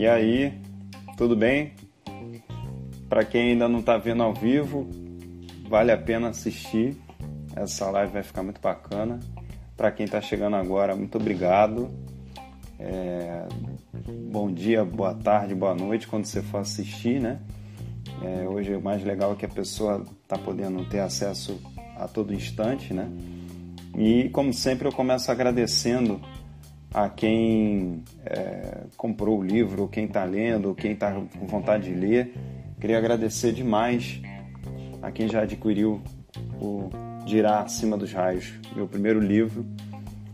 E aí, tudo bem? Para quem ainda não está vendo ao vivo, vale a pena assistir. Essa live vai ficar muito bacana. Para quem está chegando agora, muito obrigado. É... Bom dia, boa tarde, boa noite quando você for assistir, né? É, hoje o mais legal é que a pessoa está podendo ter acesso a todo instante, né? E como sempre eu começo agradecendo a quem é, comprou o livro, quem está lendo, quem está com vontade de ler. Queria agradecer demais a quem já adquiriu o Dirá Acima dos Raios, meu primeiro livro.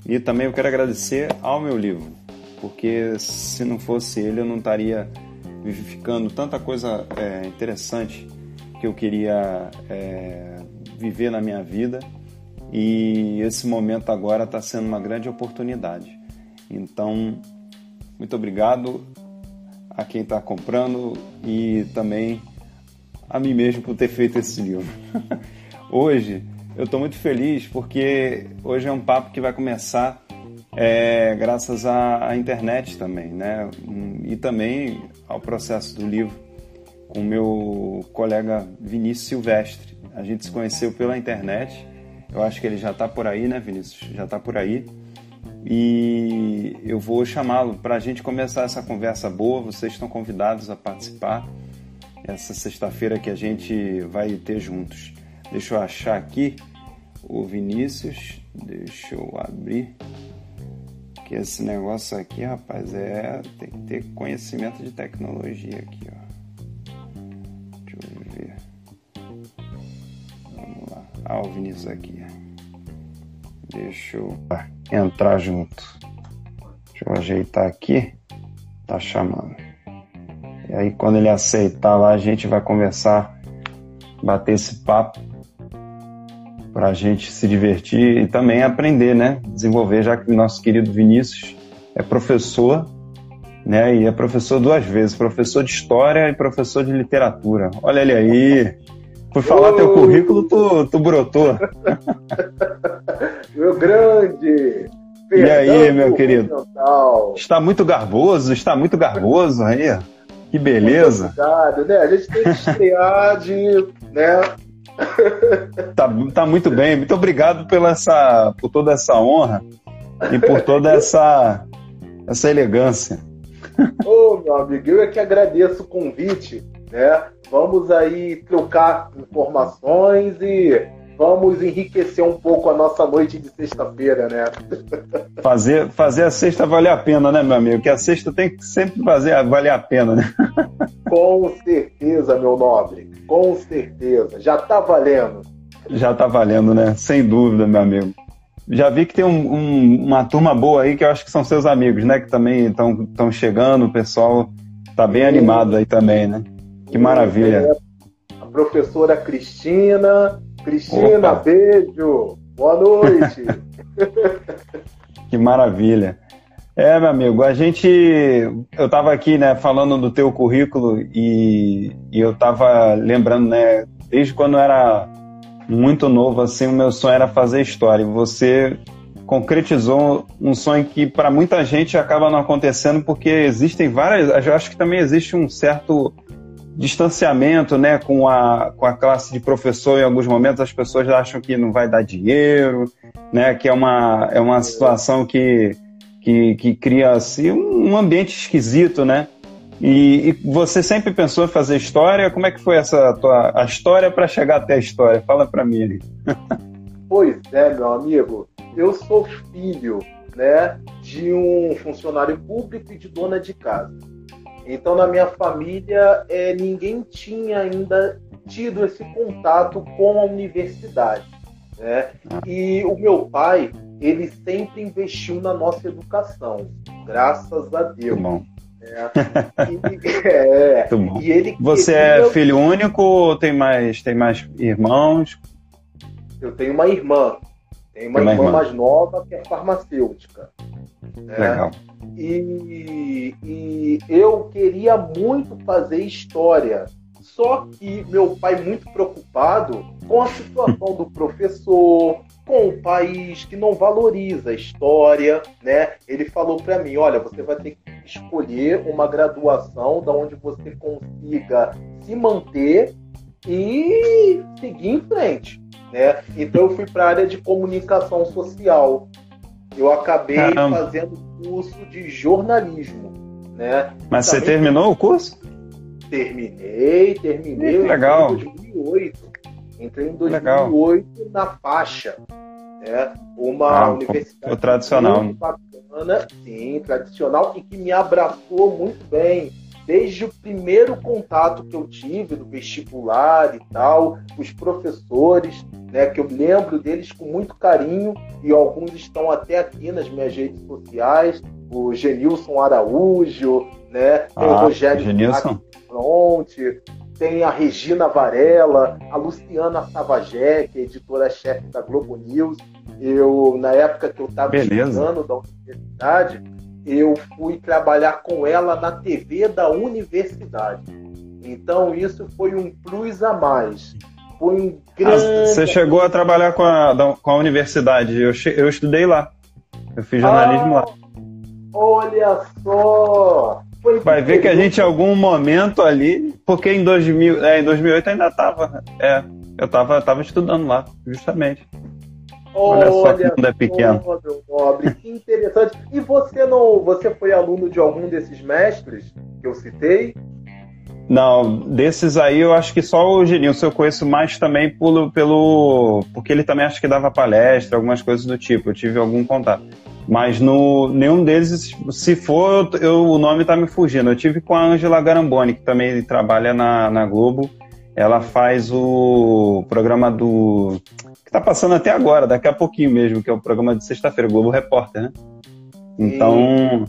E também eu quero agradecer ao meu livro, porque se não fosse ele eu não estaria vivificando tanta coisa é, interessante que eu queria é, viver na minha vida. E esse momento agora está sendo uma grande oportunidade. Então, muito obrigado a quem está comprando e também a mim mesmo por ter feito esse livro. hoje eu estou muito feliz porque hoje é um papo que vai começar é, graças à, à, internet também, né? E também ao processo do livro com meu colega Vinícius Silvestre. A gente se conheceu pela internet. Eu acho que ele já está por aí, né, Vinícius? Já está por aí e eu vou chamá-lo para a gente começar essa conversa boa. Vocês estão convidados a participar essa sexta-feira que a gente vai ter juntos. Deixa eu achar aqui o Vinícius. Deixa eu abrir. Que esse negócio aqui, rapaz, é. Tem que ter conhecimento de tecnologia aqui, ó. Deixa eu ver. Vamos lá. Ah, o Vinícius aqui. Deixa eu entrar junto. Deixa eu ajeitar aqui. Tá chamando. E aí quando ele aceitar lá, a gente vai conversar, bater esse papo para a gente se divertir e também aprender, né? Desenvolver, já que nosso querido Vinícius é professor, né? E é professor duas vezes, professor de história e professor de literatura. Olha ele aí. Fui falar teu currículo, tu, tu brotou. meu grande. e aí, meu querido? Está muito garboso, está muito garboso aí. Que beleza. Muito obrigado, né? A gente tem que estrear de, né? tá, tá muito bem. Muito obrigado pela essa, por toda essa honra e por toda essa, essa elegância. Ô, meu amigo, eu é que agradeço o convite, né? Vamos aí trocar informações e vamos enriquecer um pouco a nossa noite de sexta-feira, né? Fazer, fazer a sexta valer a pena, né, meu amigo? Que a sexta tem que sempre fazer valer a pena, né? Com certeza, meu nobre. Com certeza. Já tá valendo. Já tá valendo, né? Sem dúvida, meu amigo. Já vi que tem um, um, uma turma boa aí que eu acho que são seus amigos, né? Que também estão chegando, o pessoal tá bem animado aí também, né? Que maravilha. A professora Cristina. Cristina, Opa. beijo. Boa noite. que maravilha. É, meu amigo, a gente. Eu estava aqui, né, falando do teu currículo e, e eu estava lembrando, né, desde quando eu era muito novo, assim, o meu sonho era fazer história. Você concretizou um sonho que para muita gente acaba não acontecendo porque existem várias. Eu acho que também existe um certo distanciamento né, com, a, com a classe de professor, em alguns momentos as pessoas acham que não vai dar dinheiro, né, que é uma, é uma situação que, que, que cria assim, um ambiente esquisito, né? E, e, você sempre pensou em fazer história? Como é que foi essa tua a história para chegar até a história? Fala para mim. Ali. pois é, meu amigo. Eu sou filho, né, de um funcionário público e de dona de casa. Então, na minha família, é, ninguém tinha ainda tido esse contato com a universidade. Né? E o meu pai, ele sempre investiu na nossa educação, graças a Deus. Bom. É, e, é, bom. E ele Você é filho único ou tem mais, tem mais irmãos? Eu tenho uma irmã. Tenho uma, uma irmã, irmã, mais nova que é farmacêutica. Né? Legal. E, e eu queria muito fazer história. Só que meu pai, muito preocupado com a situação do professor, com o país que não valoriza a história, né? Ele falou para mim: olha, você vai ter que escolher uma graduação da onde você consiga se manter e seguir em frente. Né? Então eu fui para a área de comunicação social. Eu acabei Caramba. fazendo curso de jornalismo. Né? Mas você terminou o curso? Terminei, terminei. legal. Em 2008. Entrei em 2008 legal. na faixa. Né? Uma ah, universidade tradicional. muito bacana, sim, tradicional, e que me abraçou muito bem desde o primeiro contato que eu tive no vestibular e tal, os professores, né, que eu lembro deles com muito carinho e alguns estão até aqui nas minhas redes sociais, o Genilson Araújo, né, tem ah, o Rogério Genilson. Fronte, tem a Regina Varela, a Luciana Savagé, que é editora-chefe da Globo News. Eu, na época que eu estava estudando da universidade, eu fui trabalhar com ela na TV da universidade. Então isso foi um plus a mais. Foi um ah, grande. Ah, você chegou a trabalhar com a, com a universidade? Eu, eu estudei lá. Eu fiz jornalismo ah, lá. Olha só! Foi Vai ver que a gente, em algum momento ali, porque em, 2000, é, em 2008 ainda estava. É, eu estava tava estudando lá, justamente. Olha, só que mundo é pequeno. Meu nobre, que interessante. E você não, você foi aluno de algum desses mestres que eu citei? Não, desses aí eu acho que só o Genilson eu conheço mais também pelo, pelo porque ele também acho que dava palestra, algumas coisas do tipo. Eu tive algum contato. Mas no nenhum deles, se for, eu, o nome tá me fugindo. Eu tive com a Angela Garamboni, que também trabalha na, na Globo. Ela faz o programa do que está passando até agora, daqui a pouquinho mesmo, que é o programa de sexta-feira, Globo Repórter, né? Então,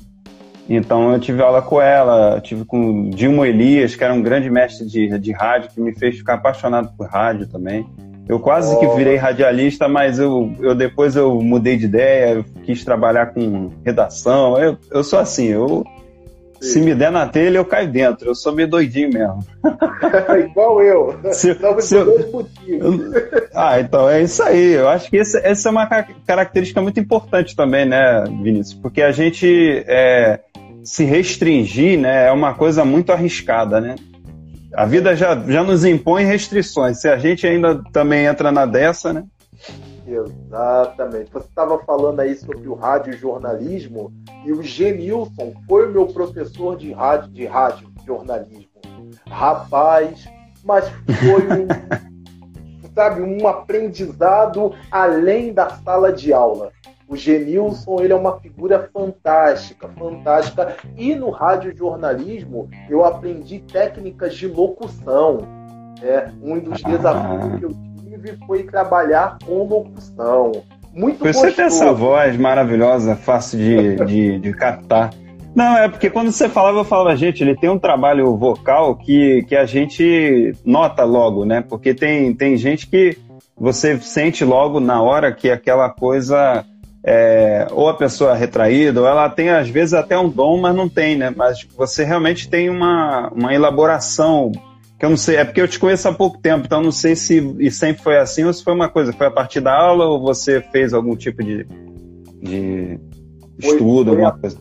então eu tive aula com ela, tive com Dilma Elias, que era um grande mestre de, de rádio, que me fez ficar apaixonado por rádio também. Eu quase oh. que virei radialista, mas eu, eu depois eu mudei de ideia, eu quis trabalhar com redação. Eu, eu sou assim, eu se me der na telha, eu caio dentro. Eu sou meio doidinho mesmo. Igual eu. Se, Estamos se dois motivos. Ah, então é isso aí. Eu acho que esse, essa é uma característica muito importante também, né, Vinícius? Porque a gente é, se restringir né, é uma coisa muito arriscada, né? A vida já, já nos impõe restrições. Se a gente ainda também entra na dessa, né? Exatamente. Você estava falando aí sobre o rádio jornalismo e o Genilson foi meu professor de rádio, de rádio jornalismo. Rapaz, mas foi um, sabe, um aprendizado além da sala de aula. O Genilson, ele é uma figura fantástica, fantástica. E no rádio jornalismo, eu aprendi técnicas de locução. É, um dos desafios que eu tive foi trabalhar com locução. Muito Você gostoso. tem essa voz maravilhosa, fácil de, de, de captar. Não, é porque quando você falava, eu falava, gente, ele tem um trabalho vocal que, que a gente nota logo, né? Porque tem, tem gente que você sente logo na hora que aquela coisa. É, ou a pessoa é retraída, ou ela tem às vezes até um dom, mas não tem, né? Mas você realmente tem uma, uma elaboração que eu não sei, é porque eu te conheço há pouco tempo, então não sei se e sempre foi assim ou se foi uma coisa, foi a partir da aula ou você fez algum tipo de, de foi, estudo, foi alguma a, coisa?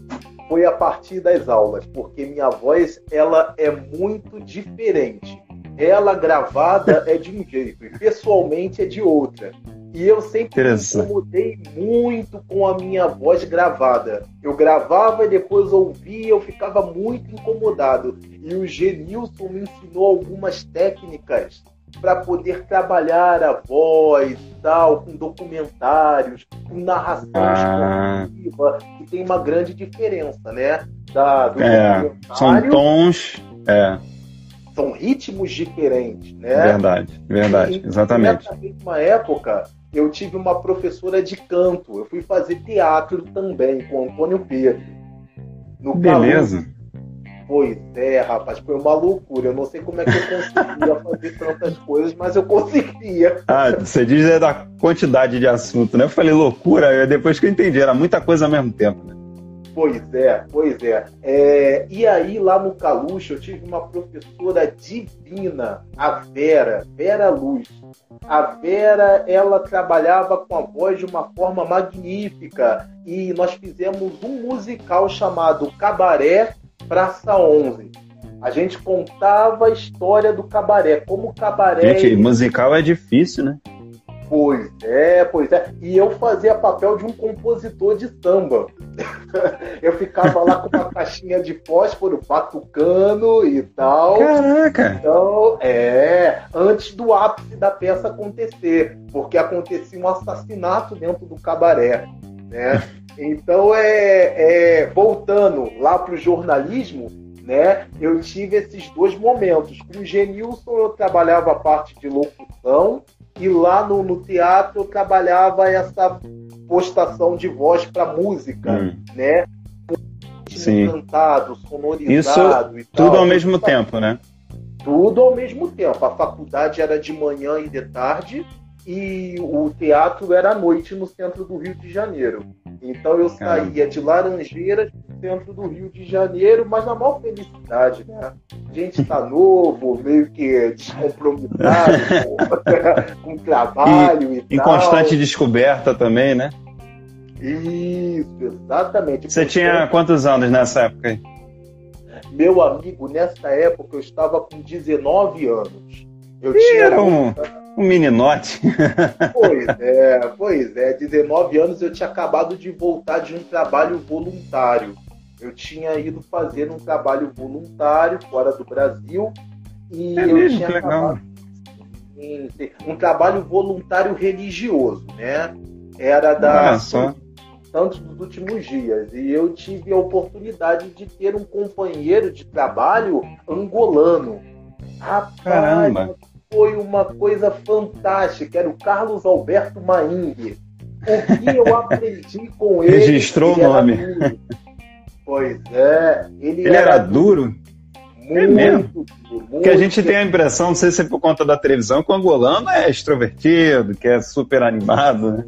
Foi a partir das aulas, porque minha voz ela é muito diferente. Ela gravada é de um jeito e pessoalmente é de outra. E eu sempre me incomodei muito com a minha voz gravada. Eu gravava e depois ouvia, eu ficava muito incomodado. E o Genilson me ensinou algumas técnicas para poder trabalhar a voz tal, com documentários, com narração ah. esportiva, que tem uma grande diferença, né? Da, do é, são tons. É. São ritmos diferentes, né? Verdade, verdade, e, exatamente. Nessa mesma época, eu tive uma professora de canto. Eu fui fazer teatro também com Antônio Pedro. No Beleza. Pois é, rapaz, foi uma loucura. Eu não sei como é que eu conseguia fazer tantas coisas, mas eu conseguia. Ah, você diz é da quantidade de assunto, né? Eu falei loucura, depois que eu entendi, era muita coisa ao mesmo tempo, né? Pois é, pois é. é. E aí, lá no Caluxo, eu tive uma professora divina, a Vera, Vera Luz. A Vera, ela trabalhava com a voz de uma forma magnífica e nós fizemos um musical chamado Cabaré Praça 11. A gente contava a história do cabaré, como o cabaré. Gente, musical é difícil, né? Pois é, pois é. E eu fazia papel de um compositor de samba. eu ficava lá com uma caixinha de fósforo, batucando e tal. Caraca! Então, é, antes do ápice da peça acontecer, porque acontecia um assassinato dentro do cabaré, né? Então, é, é voltando lá para o jornalismo, né? Eu tive esses dois momentos. Com o Genilson eu trabalhava a parte de locução e lá no, no teatro eu trabalhava essa postação de voz para música, hum. né? Sim. cantado, sonorizado Isso e tal. Tudo ao mesmo tempo, né? Tudo ao mesmo tempo. A faculdade era de manhã e de tarde e o teatro era à noite no centro do Rio de Janeiro. Então eu saía de Laranjeiras centro do Rio de Janeiro, mas na maior felicidade, né? A gente está novo, meio que descompromissado com, o trabalho e, e Em tal. constante descoberta também, né? Isso, exatamente. Você tinha quantos anos nessa época aí? Meu amigo, nessa época eu estava com 19 anos. Eu Ih, tinha. Era um um meninote. Pois é, pois é. 19 anos eu tinha acabado de voltar de um trabalho voluntário. Eu tinha ido fazer um trabalho voluntário fora do Brasil e é eu mesmo? tinha legal. um trabalho voluntário religioso, né? Era da ah, só. Santos dos últimos dias e eu tive a oportunidade de ter um companheiro de trabalho angolano. Rapaz, Caramba foi uma coisa fantástica, era o Carlos Alberto Maingue. O que eu aprendi com ele. Registrou o nome. Pois é. Ele, ele era, era, duro? Muito, é mesmo. Muito Porque a gente tem a impressão, não sei se é por conta da televisão, que o angolano é extrovertido, que é super animado, né?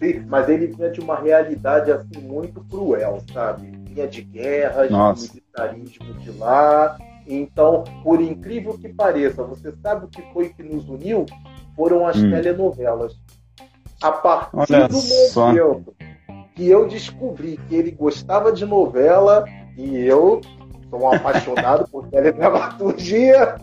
Sim, mas ele vinha de uma realidade assim muito cruel, sabe? Vinha de guerras, de militarismo de lá, então, por incrível que pareça, você sabe o que foi que nos uniu? Foram as hum. telenovelas. A partir Olha do só. momento que eu descobri que ele gostava de novela e eu sou um apaixonado por teledramaturgia,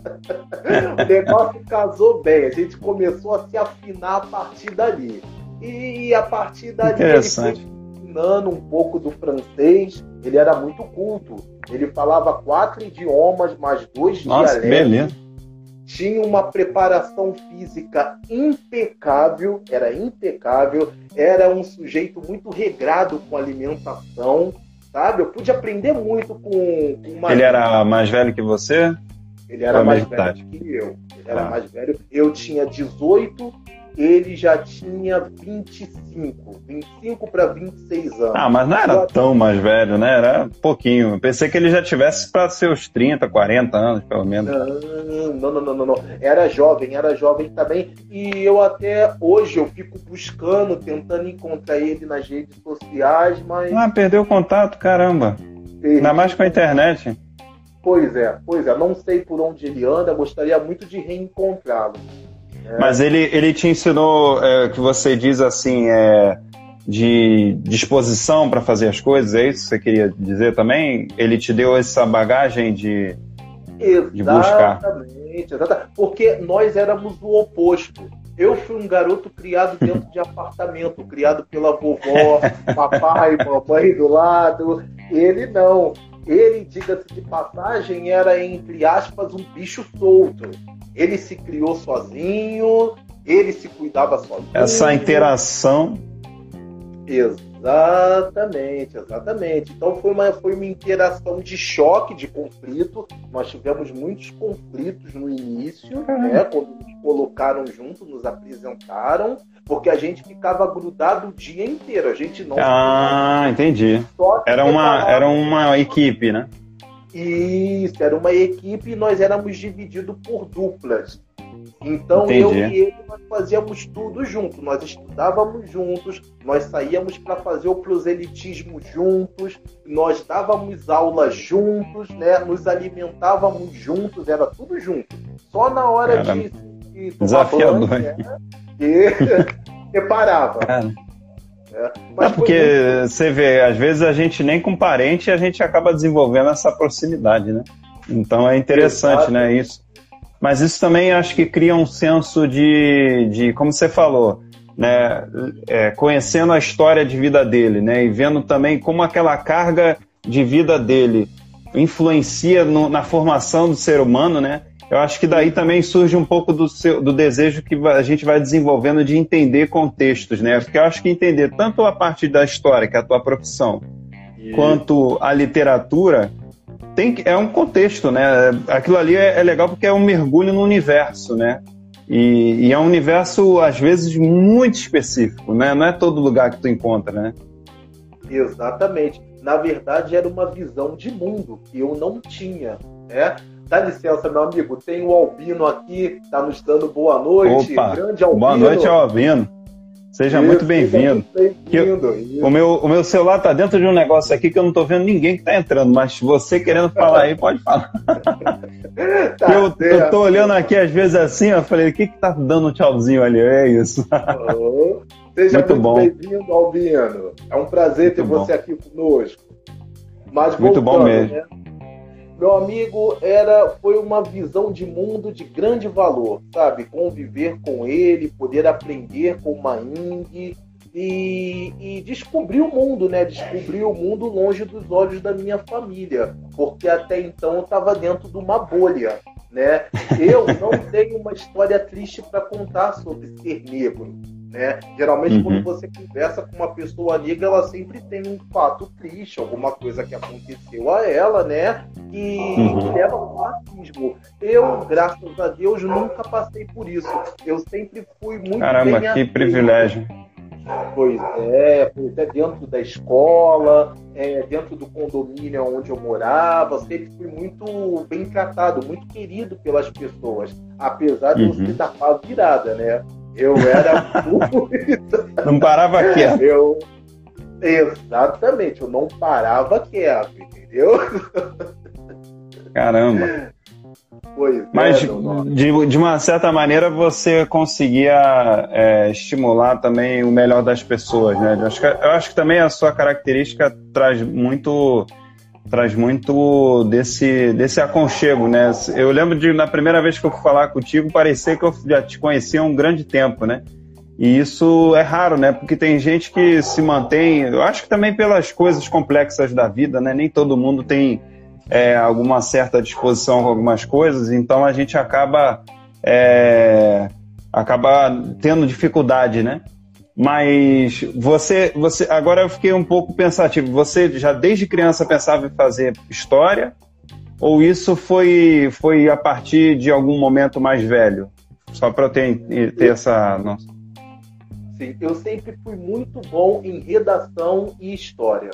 o negócio casou bem. A gente começou a se afinar a partir dali. E a partir dali ele foi ensinando um pouco do francês. Ele era muito culto ele falava quatro idiomas, mais dois Nossa, dialetos. Beleza. Tinha uma preparação física impecável, era impecável, era um sujeito muito regrado com alimentação, sabe? Eu pude aprender muito com, com uma... Ele era mais velho que você? Ele era mais velho que eu. Ele era ah. mais velho. Eu tinha 18 ele já tinha 25, 25 para 26 anos. Ah, mas não era tão mais velho, né? Era pouquinho. Pensei que ele já tivesse para seus 30, 40 anos, pelo menos. Não, não, não, não, não. Era jovem, era jovem também. E eu até hoje eu fico buscando, tentando encontrar ele nas redes sociais, mas. Ah, perdeu o contato, caramba. Perdi. Ainda mais com a internet. Pois é, pois é. Não sei por onde ele anda, gostaria muito de reencontrá-lo. É. Mas ele, ele te ensinou é, que você diz assim, é, de disposição para fazer as coisas, é isso que você queria dizer também? Ele te deu essa bagagem de, de buscar? Exatamente, exatamente. Porque nós éramos o oposto. Eu fui um garoto criado dentro de apartamento, criado pela vovó, papai, mamãe do lado. Ele não. Ele, diga-se de passagem, era, entre aspas, um bicho solto. Ele se criou sozinho, ele se cuidava sozinho. Essa interação. Exatamente, exatamente. Então foi uma, foi uma interação de choque, de conflito. Nós tivemos muitos conflitos no início, né? Quando nos colocaram junto, nos apresentaram, porque a gente ficava grudado o dia inteiro. A gente não. Ah, entendi. Era uma, era uma equipe, né? Isso, era uma equipe e nós éramos divididos por duplas. Então Entendi. eu e ele nós fazíamos tudo junto, nós estudávamos juntos, nós saíamos para fazer o proselitismo juntos, nós dávamos aula juntos, né? Nos alimentávamos juntos, era tudo junto. Só na hora Cara, de, de desafiador, banho, né? Que separava. Cara. É, mas porque muito... você vê, às vezes a gente nem com parente a gente acaba desenvolvendo essa proximidade, né? Então é interessante, Exato. né? Isso. Mas isso também acho que cria um senso de, de como você falou, né? É, conhecendo a história de vida dele, né? E vendo também como aquela carga de vida dele influencia no, na formação do ser humano, né? Eu acho que daí também surge um pouco do, seu, do desejo que a gente vai desenvolvendo de entender contextos, né? Porque eu acho que entender tanto a parte da história, que é a tua profissão, quanto a literatura, tem, é um contexto, né? Aquilo ali é, é legal porque é um mergulho no universo, né? E, e, é um universo, às vezes, muito específico, né? Não é todo lugar que tu encontra, né? Exatamente. Na verdade, era uma visão de mundo que eu não tinha, né? Dá licença, meu amigo. Tem o Albino aqui, tá nos dando boa noite. Opa, Grande Albino. Boa noite, Albino. Seja isso, muito bem-vindo. Bem o, meu, o meu celular tá dentro de um negócio aqui que eu não tô vendo ninguém que tá entrando, mas você querendo falar aí, pode falar. tá eu, eu tô olhando aqui às vezes assim, eu falei, o que que tá dando um tchauzinho ali? É isso. Oh, seja muito, muito bem-vindo, Albino. É um prazer muito ter bom. você aqui conosco. Mas muito bom mesmo. Né? Meu amigo, era foi uma visão de mundo de grande valor, sabe? Conviver com ele, poder aprender com o Maing e, e descobrir o mundo, né? Descobrir o mundo longe dos olhos da minha família, porque até então eu estava dentro de uma bolha, né? Eu não tenho uma história triste para contar sobre ser negro. Né? Geralmente, uhum. quando você conversa com uma pessoa negra, ela sempre tem um fato triste, alguma coisa que aconteceu a ela, né? Que, uhum. leva ao racismo. Eu, graças a Deus, nunca passei por isso. Eu sempre fui muito Caramba, bem que aceito. privilégio. Pois é, pois é, dentro da escola, é, dentro do condomínio onde eu morava, sempre fui muito bem tratado, muito querido pelas pessoas, apesar de uhum. eu ser da pá virada, né? Eu era muito. Não parava quieto. Eu... Exatamente, eu não parava quieto, entendeu? Caramba. Pois é, Mas, é, de, de uma certa maneira, você conseguia é, estimular também o melhor das pessoas, né? Eu acho, que, eu acho que também a sua característica traz muito traz muito desse, desse aconchego, né? Eu lembro de, na primeira vez que eu fui falar contigo, parecia que eu já te conhecia há um grande tempo, né? E isso é raro, né? Porque tem gente que se mantém, eu acho que também pelas coisas complexas da vida, né? Nem todo mundo tem é, alguma certa disposição com algumas coisas, então a gente acaba, é, acaba tendo dificuldade, né? Mas você, você, agora eu fiquei um pouco pensativo. Você já desde criança pensava em fazer história? Ou isso foi, foi a partir de algum momento mais velho? Só para eu ter, ter essa nossa. Sim, eu sempre fui muito bom em redação e história.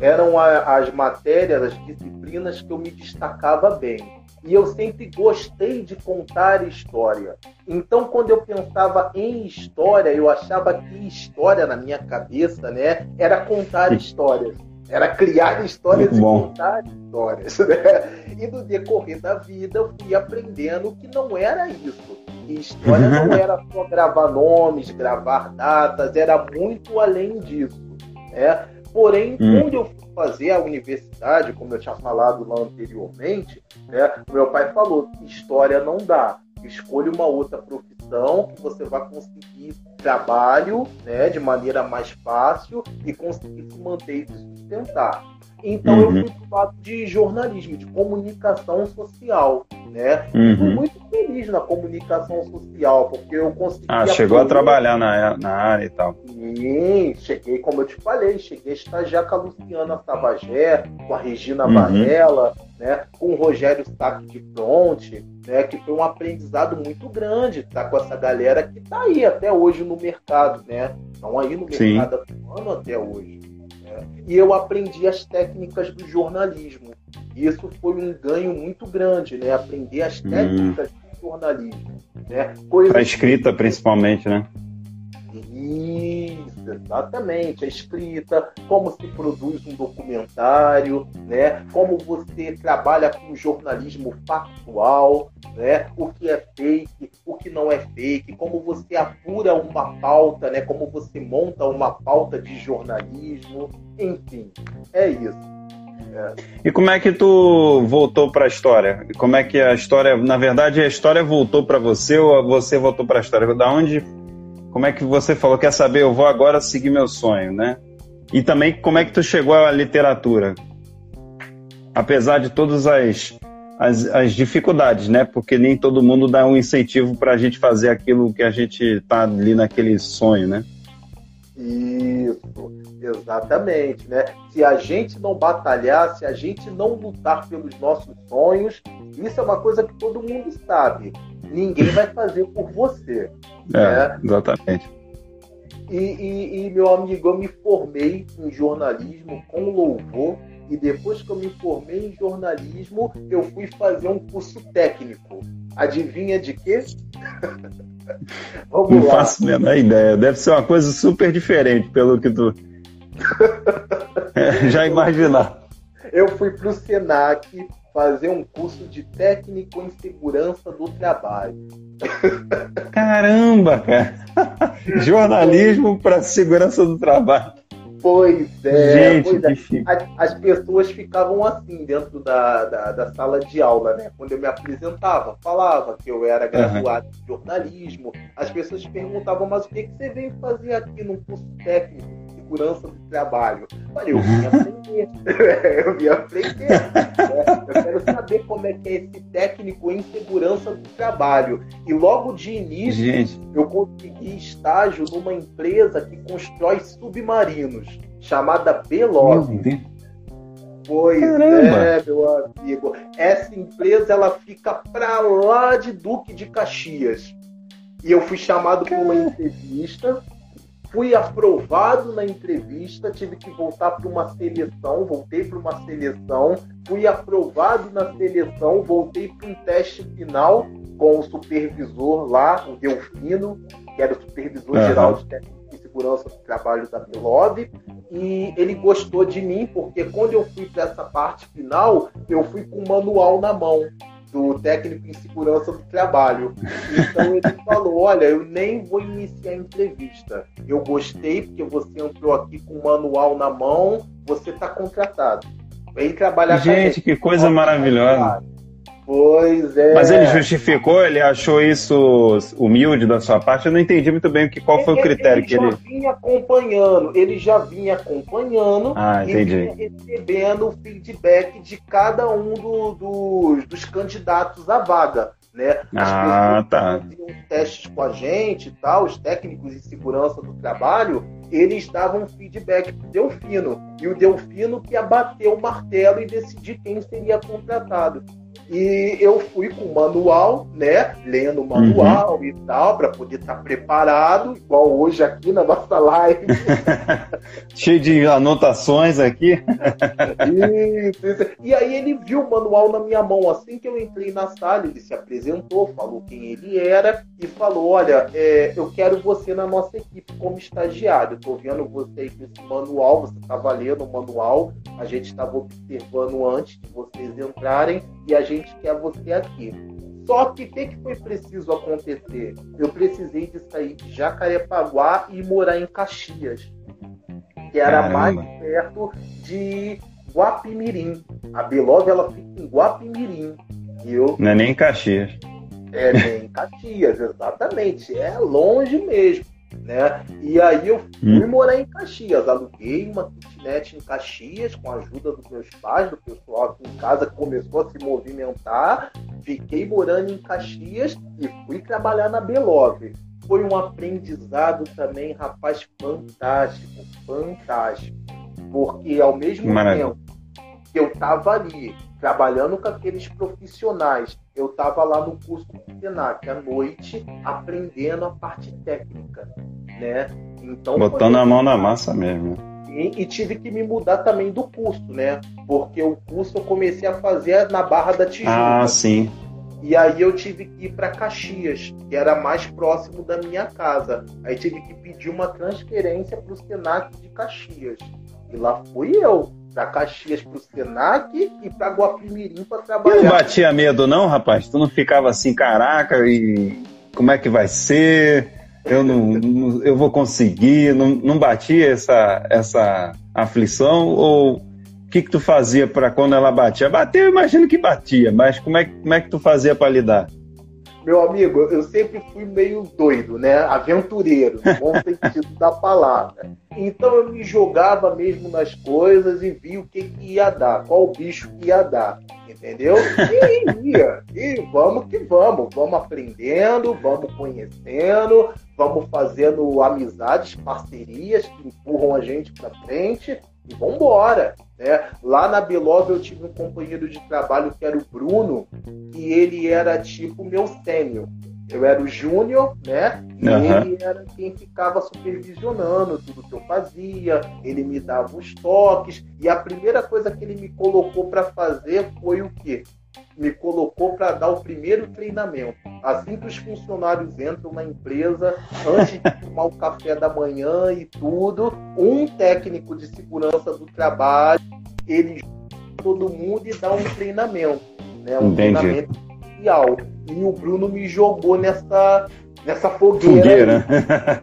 Eram a, as matérias, as disciplinas que eu me destacava bem. E eu sempre gostei de contar história. Então, quando eu pensava em história, eu achava que história na minha cabeça, né, era contar histórias. Era criar histórias e contar histórias. Né? E no decorrer da vida, eu fui aprendendo que não era isso. Que história não era só gravar nomes, gravar datas, era muito além disso. Né? Porém, hum. quando eu fui fazer a universidade, como eu tinha falado lá anteriormente, né, meu pai falou: história não dá. Escolha uma outra profissão que você vai conseguir trabalho né, de maneira mais fácil e conseguir se manter e se sustentar. Então uhum. eu fui pro lado de jornalismo, de comunicação social, né? Uhum. Fui muito feliz na comunicação social, porque eu consegui... Ah, chegou aprender... a trabalhar na, na área e tal. Sim, cheguei, como eu te falei, cheguei a estagiar com a Luciana Tabagé, com a Regina uhum. Varela, né? Com o Rogério Stack de Fronte, né? Que foi um aprendizado muito grande, tá? Com essa galera que tá aí até hoje no mercado, né? Estão aí no mercado atuando até hoje. E eu aprendi as técnicas do jornalismo. E isso foi um ganho muito grande, né? Aprender as hum. técnicas hum. do jornalismo. Né? Para escrita, principalmente, né? Isso, exatamente. A escrita, como se produz um documentário, né? como você trabalha com jornalismo factual, né? o que é fake, o que não é fake, como você apura uma pauta, né? como você monta uma pauta de jornalismo, enfim, é isso. É. E como é que tu voltou para a história? Como é que a história, na verdade, a história voltou para você ou você voltou para a história? Da onde como é que você falou, quer saber, eu vou agora seguir meu sonho, né? E também como é que tu chegou à literatura? Apesar de todas as, as, as dificuldades, né? Porque nem todo mundo dá um incentivo para a gente fazer aquilo que a gente está ali naquele sonho, né? Isso, exatamente, né? Se a gente não batalhar, se a gente não lutar pelos nossos sonhos, isso é uma coisa que todo mundo sabe ninguém vai fazer por você. É, né? exatamente. E, e, e, meu amigo, eu me formei em jornalismo com louvor. E depois que eu me formei em jornalismo, eu fui fazer um curso técnico. Adivinha de quê? Vamos Não lá. faço a menor ideia. Deve ser uma coisa super diferente, pelo que tu. Já imaginar. Eu fui para o Senac fazer um curso de técnico em segurança do trabalho. Caramba, cara! Jornalismo para segurança do trabalho. Pois é, Gente, pois é. As, as, pessoas ficavam assim dentro da, da, da, sala de aula, né? Quando eu me apresentava, falava que eu era graduado uhum. em jornalismo, as pessoas perguntavam, mas o que, que você veio fazer aqui num curso técnico? Segurança do trabalho. Olha, eu vim aprender. eu vim aprender. Eu quero saber como é que é esse técnico em segurança do trabalho. E logo de início, Gente. eu consegui estágio numa empresa que constrói submarinos, chamada Belov. Pois Caramba. é, meu amigo. Essa empresa ela fica para lá de Duque de Caxias. E eu fui chamado para uma entrevista fui aprovado na entrevista, tive que voltar para uma seleção, voltei para uma seleção, fui aprovado na seleção, voltei para um teste final com o supervisor lá, o Delfino, que era o supervisor uhum. geral de técnica e segurança do trabalho da Belov, e ele gostou de mim porque quando eu fui para essa parte final, eu fui com o manual na mão do técnico em segurança do trabalho. Então ele falou: Olha, eu nem vou iniciar a entrevista. Eu gostei porque você entrou aqui com o manual na mão, você está contratado. Vem trabalhar gente, com a gente. que coisa maravilhosa. Pois é. Mas ele justificou, ele achou isso humilde da sua parte? Eu não entendi muito bem que, qual foi o critério ele que ele. Ele já vinha acompanhando, ele já vinha acompanhando ah, e vinha recebendo o feedback de cada um do, do, dos candidatos à vaga. Né? As ah, tá. faziam testes com a gente e tal, os técnicos de segurança do trabalho, eles davam feedback pro Delfino. E o Delfino que ia bater o martelo e decidir quem seria contratado. E eu fui com o manual, né? Lendo o manual uhum. e tal, para poder estar tá preparado, igual hoje aqui na nossa live. Cheio de anotações aqui. isso, isso. E aí ele viu o manual na minha mão. Assim que eu entrei na sala, ele se apresentou, falou quem ele era e falou: Olha, é, eu quero você na nossa equipe como estagiário. Estou vendo você aí com esse manual, você estava lendo o manual, a gente estava observando antes de vocês entrarem e a gente quer você aqui. Só que o que, que foi preciso acontecer? Eu precisei de sair de Jacarepaguá e morar em Caxias, que era Caramba. mais perto de Guapimirim. A Belove ela fica em Guapimirim. Eu... Não é nem em Caxias. É nem em Caxias, exatamente. É longe mesmo né? E aí eu fui hum. morar em Caxias, aluguei uma kitnet em Caxias com a ajuda dos meus pais, do pessoal aqui em casa começou a se movimentar, fiquei morando em Caxias e fui trabalhar na Belove. Foi um aprendizado também, rapaz, fantástico, fantástico. Porque ao mesmo Maravilha. tempo que eu estava ali trabalhando com aqueles profissionais. Eu estava lá no curso do Senac à noite, aprendendo a parte técnica, né? Então, Botando a mão na massa mesmo. E, e, tive que me mudar também do curso, né? Porque o curso eu comecei a fazer na Barra da Tijuca. Ah, sim. E aí eu tive que ir para Caxias, que era mais próximo da minha casa. Aí tive que pedir uma transferência para o Senac de Caxias. E lá fui eu, para Caxias para o Senac e para Guapimirim para trabalhar. E não batia medo não, rapaz? Tu não ficava assim, caraca, e como é que vai ser? Eu não, não eu vou conseguir? Não, não batia essa, essa aflição ou o que, que tu fazia para quando ela batia? Bater, eu imagino que batia, mas como é, como é que tu fazia para lidar? Meu amigo, eu sempre fui meio doido, né? Aventureiro, no bom sentido da palavra. Então eu me jogava mesmo nas coisas e via o que, que ia dar, qual bicho que ia dar, entendeu? E ia, e vamos que vamos, vamos aprendendo, vamos conhecendo, vamos fazendo amizades, parcerias que empurram a gente para frente e vamos embora. Né? Lá na Belove eu tive um companheiro de trabalho que era o Bruno, e ele era tipo meu sênior. Eu era o júnior, né? E uhum. ele era quem ficava supervisionando tudo que eu fazia, ele me dava os toques, e a primeira coisa que ele me colocou para fazer foi o quê? Me colocou para dar o primeiro treinamento. Assim que os funcionários entram na empresa, antes de tomar o café da manhã e tudo, um técnico de segurança do trabalho, ele todo mundo e dá um treinamento, né? Um Entendi. treinamento inicial. E o Bruno me jogou nessa nessa fogueira. Fogueira.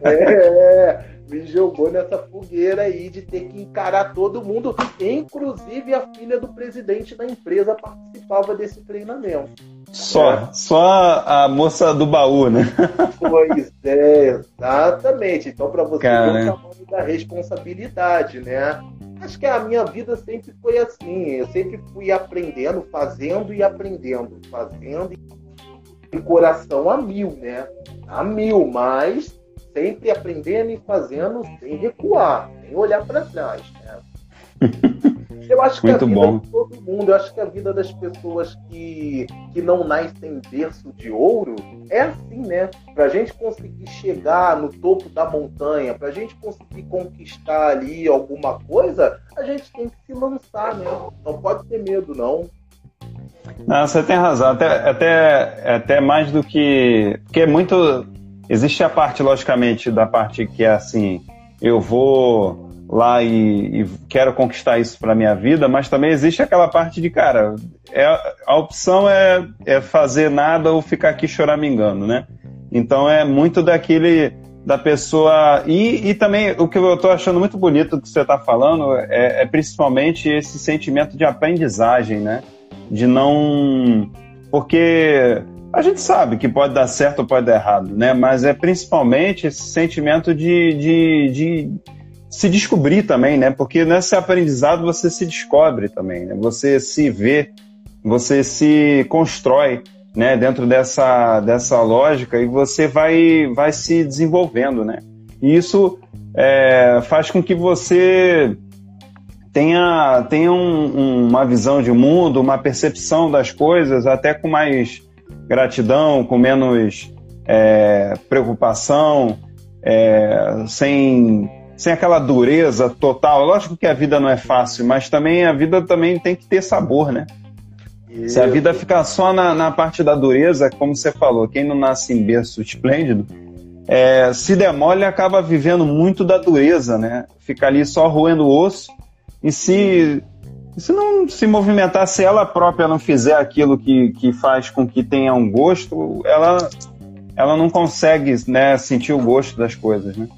É, me jogou nessa fogueira aí de ter que encarar todo mundo, inclusive a filha do presidente da empresa participava desse treinamento. Só, é. só a moça do baú, né? Pois é, exatamente. Então, para você Cara. ver o tamanho da responsabilidade, né? Acho que a minha vida sempre foi assim. Eu sempre fui aprendendo, fazendo e aprendendo, fazendo e coração a mil, né? A mil, mas sempre aprendendo e fazendo sem recuar, sem olhar para trás. Né? Eu acho que Muito a vida bom. de todo mundo, eu acho que a vida das pessoas que, que não nascem berço de ouro é assim, né? Para a gente conseguir chegar no topo da montanha, para a gente conseguir conquistar ali alguma coisa, a gente tem que se lançar, né? Não pode ter medo, não. Não, você tem razão. Até, até, até mais do que. Porque é muito Existe a parte, logicamente, da parte que é assim, eu vou lá e, e quero conquistar isso para minha vida, mas também existe aquela parte de, cara, é, a opção é, é fazer nada ou ficar aqui choramingando, né? Então é muito daquele da pessoa. E, e também o que eu estou achando muito bonito que você está falando é, é, principalmente esse sentimento de aprendizagem, né? De não. Porque a gente sabe que pode dar certo ou pode dar errado, né? Mas é principalmente esse sentimento de, de, de se descobrir também, né? Porque nesse aprendizado você se descobre também, né? Você se vê, você se constrói, né? Dentro dessa, dessa lógica e você vai, vai se desenvolvendo, né? E isso é, faz com que você tenha, tenha um, um, uma visão de mundo, uma percepção das coisas até com mais gratidão, com menos é, preocupação, é, sem, sem aquela dureza total. Lógico que a vida não é fácil, mas também a vida também tem que ter sabor, né? Se a vida ficar só na, na parte da dureza, como você falou, quem não nasce em berço esplêndido, é, se demole acaba vivendo muito da dureza, né? Fica ali só roendo osso e se e se não se movimentar, se ela própria não fizer aquilo que, que faz com que tenha um gosto, ela, ela não consegue né, sentir o gosto das coisas. Né?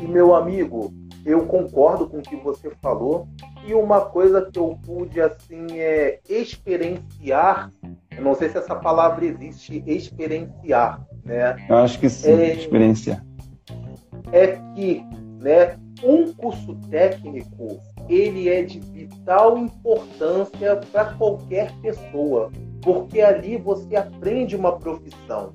E meu amigo, eu concordo com o que você falou. E uma coisa que eu pude assim é experienciar, eu não sei se essa palavra existe, experienciar, né? Eu acho que sim, é, experienciar. É que, né, um curso técnico ele é de vital importância para qualquer pessoa, porque ali você aprende uma profissão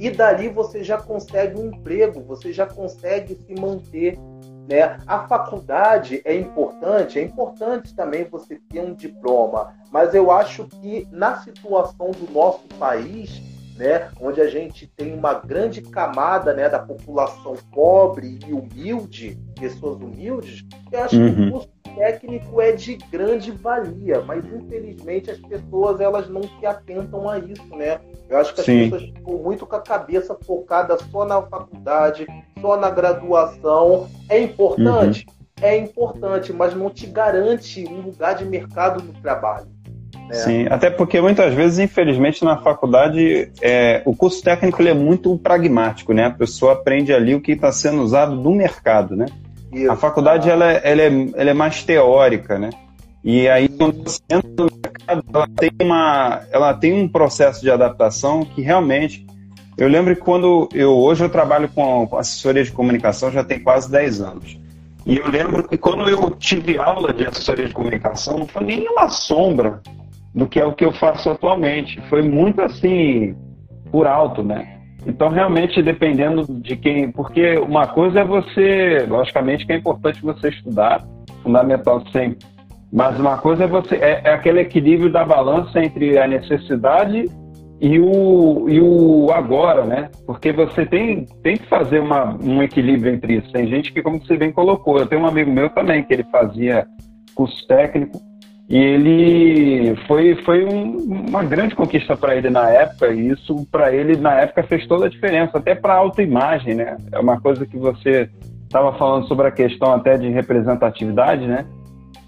e dali você já consegue um emprego, você já consegue se manter. Né? A faculdade é importante, é importante também você ter um diploma, mas eu acho que na situação do nosso país, né, onde a gente tem uma grande camada né, da população pobre e humilde, pessoas humildes, eu acho uhum. que o curso técnico é de grande valia, mas infelizmente as pessoas elas não se atentam a isso, né? Eu acho que as Sim. pessoas ficam muito com a cabeça focada só na faculdade, só na graduação. É importante? Uhum. É importante, mas não te garante um lugar de mercado no trabalho. Né? Sim, até porque muitas vezes, infelizmente, na faculdade, é, o curso técnico ele é muito pragmático, né? A pessoa aprende ali o que está sendo usado do mercado, né? Isso. A faculdade ela, é, ela, é, ela é mais teórica, né? E aí, quando você entra no mercado, ela tem, uma, ela tem um processo de adaptação que realmente. Eu lembro que quando eu. Hoje eu trabalho com assessoria de comunicação já tem quase 10 anos. E eu lembro que quando eu tive aula de assessoria de comunicação, não foi nem uma sombra do que é o que eu faço atualmente. Foi muito assim, por alto, né? Então, realmente, dependendo de quem. Porque uma coisa é você. Logicamente que é importante você estudar, fundamental sempre. Mas uma coisa é você. É, é aquele equilíbrio da balança entre a necessidade e o, e o agora, né? Porque você tem, tem que fazer uma, um equilíbrio entre isso. Tem gente que, como você bem colocou, eu tenho um amigo meu também que ele fazia curso técnico e ele foi, foi um, uma grande conquista para ele na época, e isso para ele na época fez toda a diferença, até para a autoimagem, né? É uma coisa que você estava falando sobre a questão até de representatividade, né?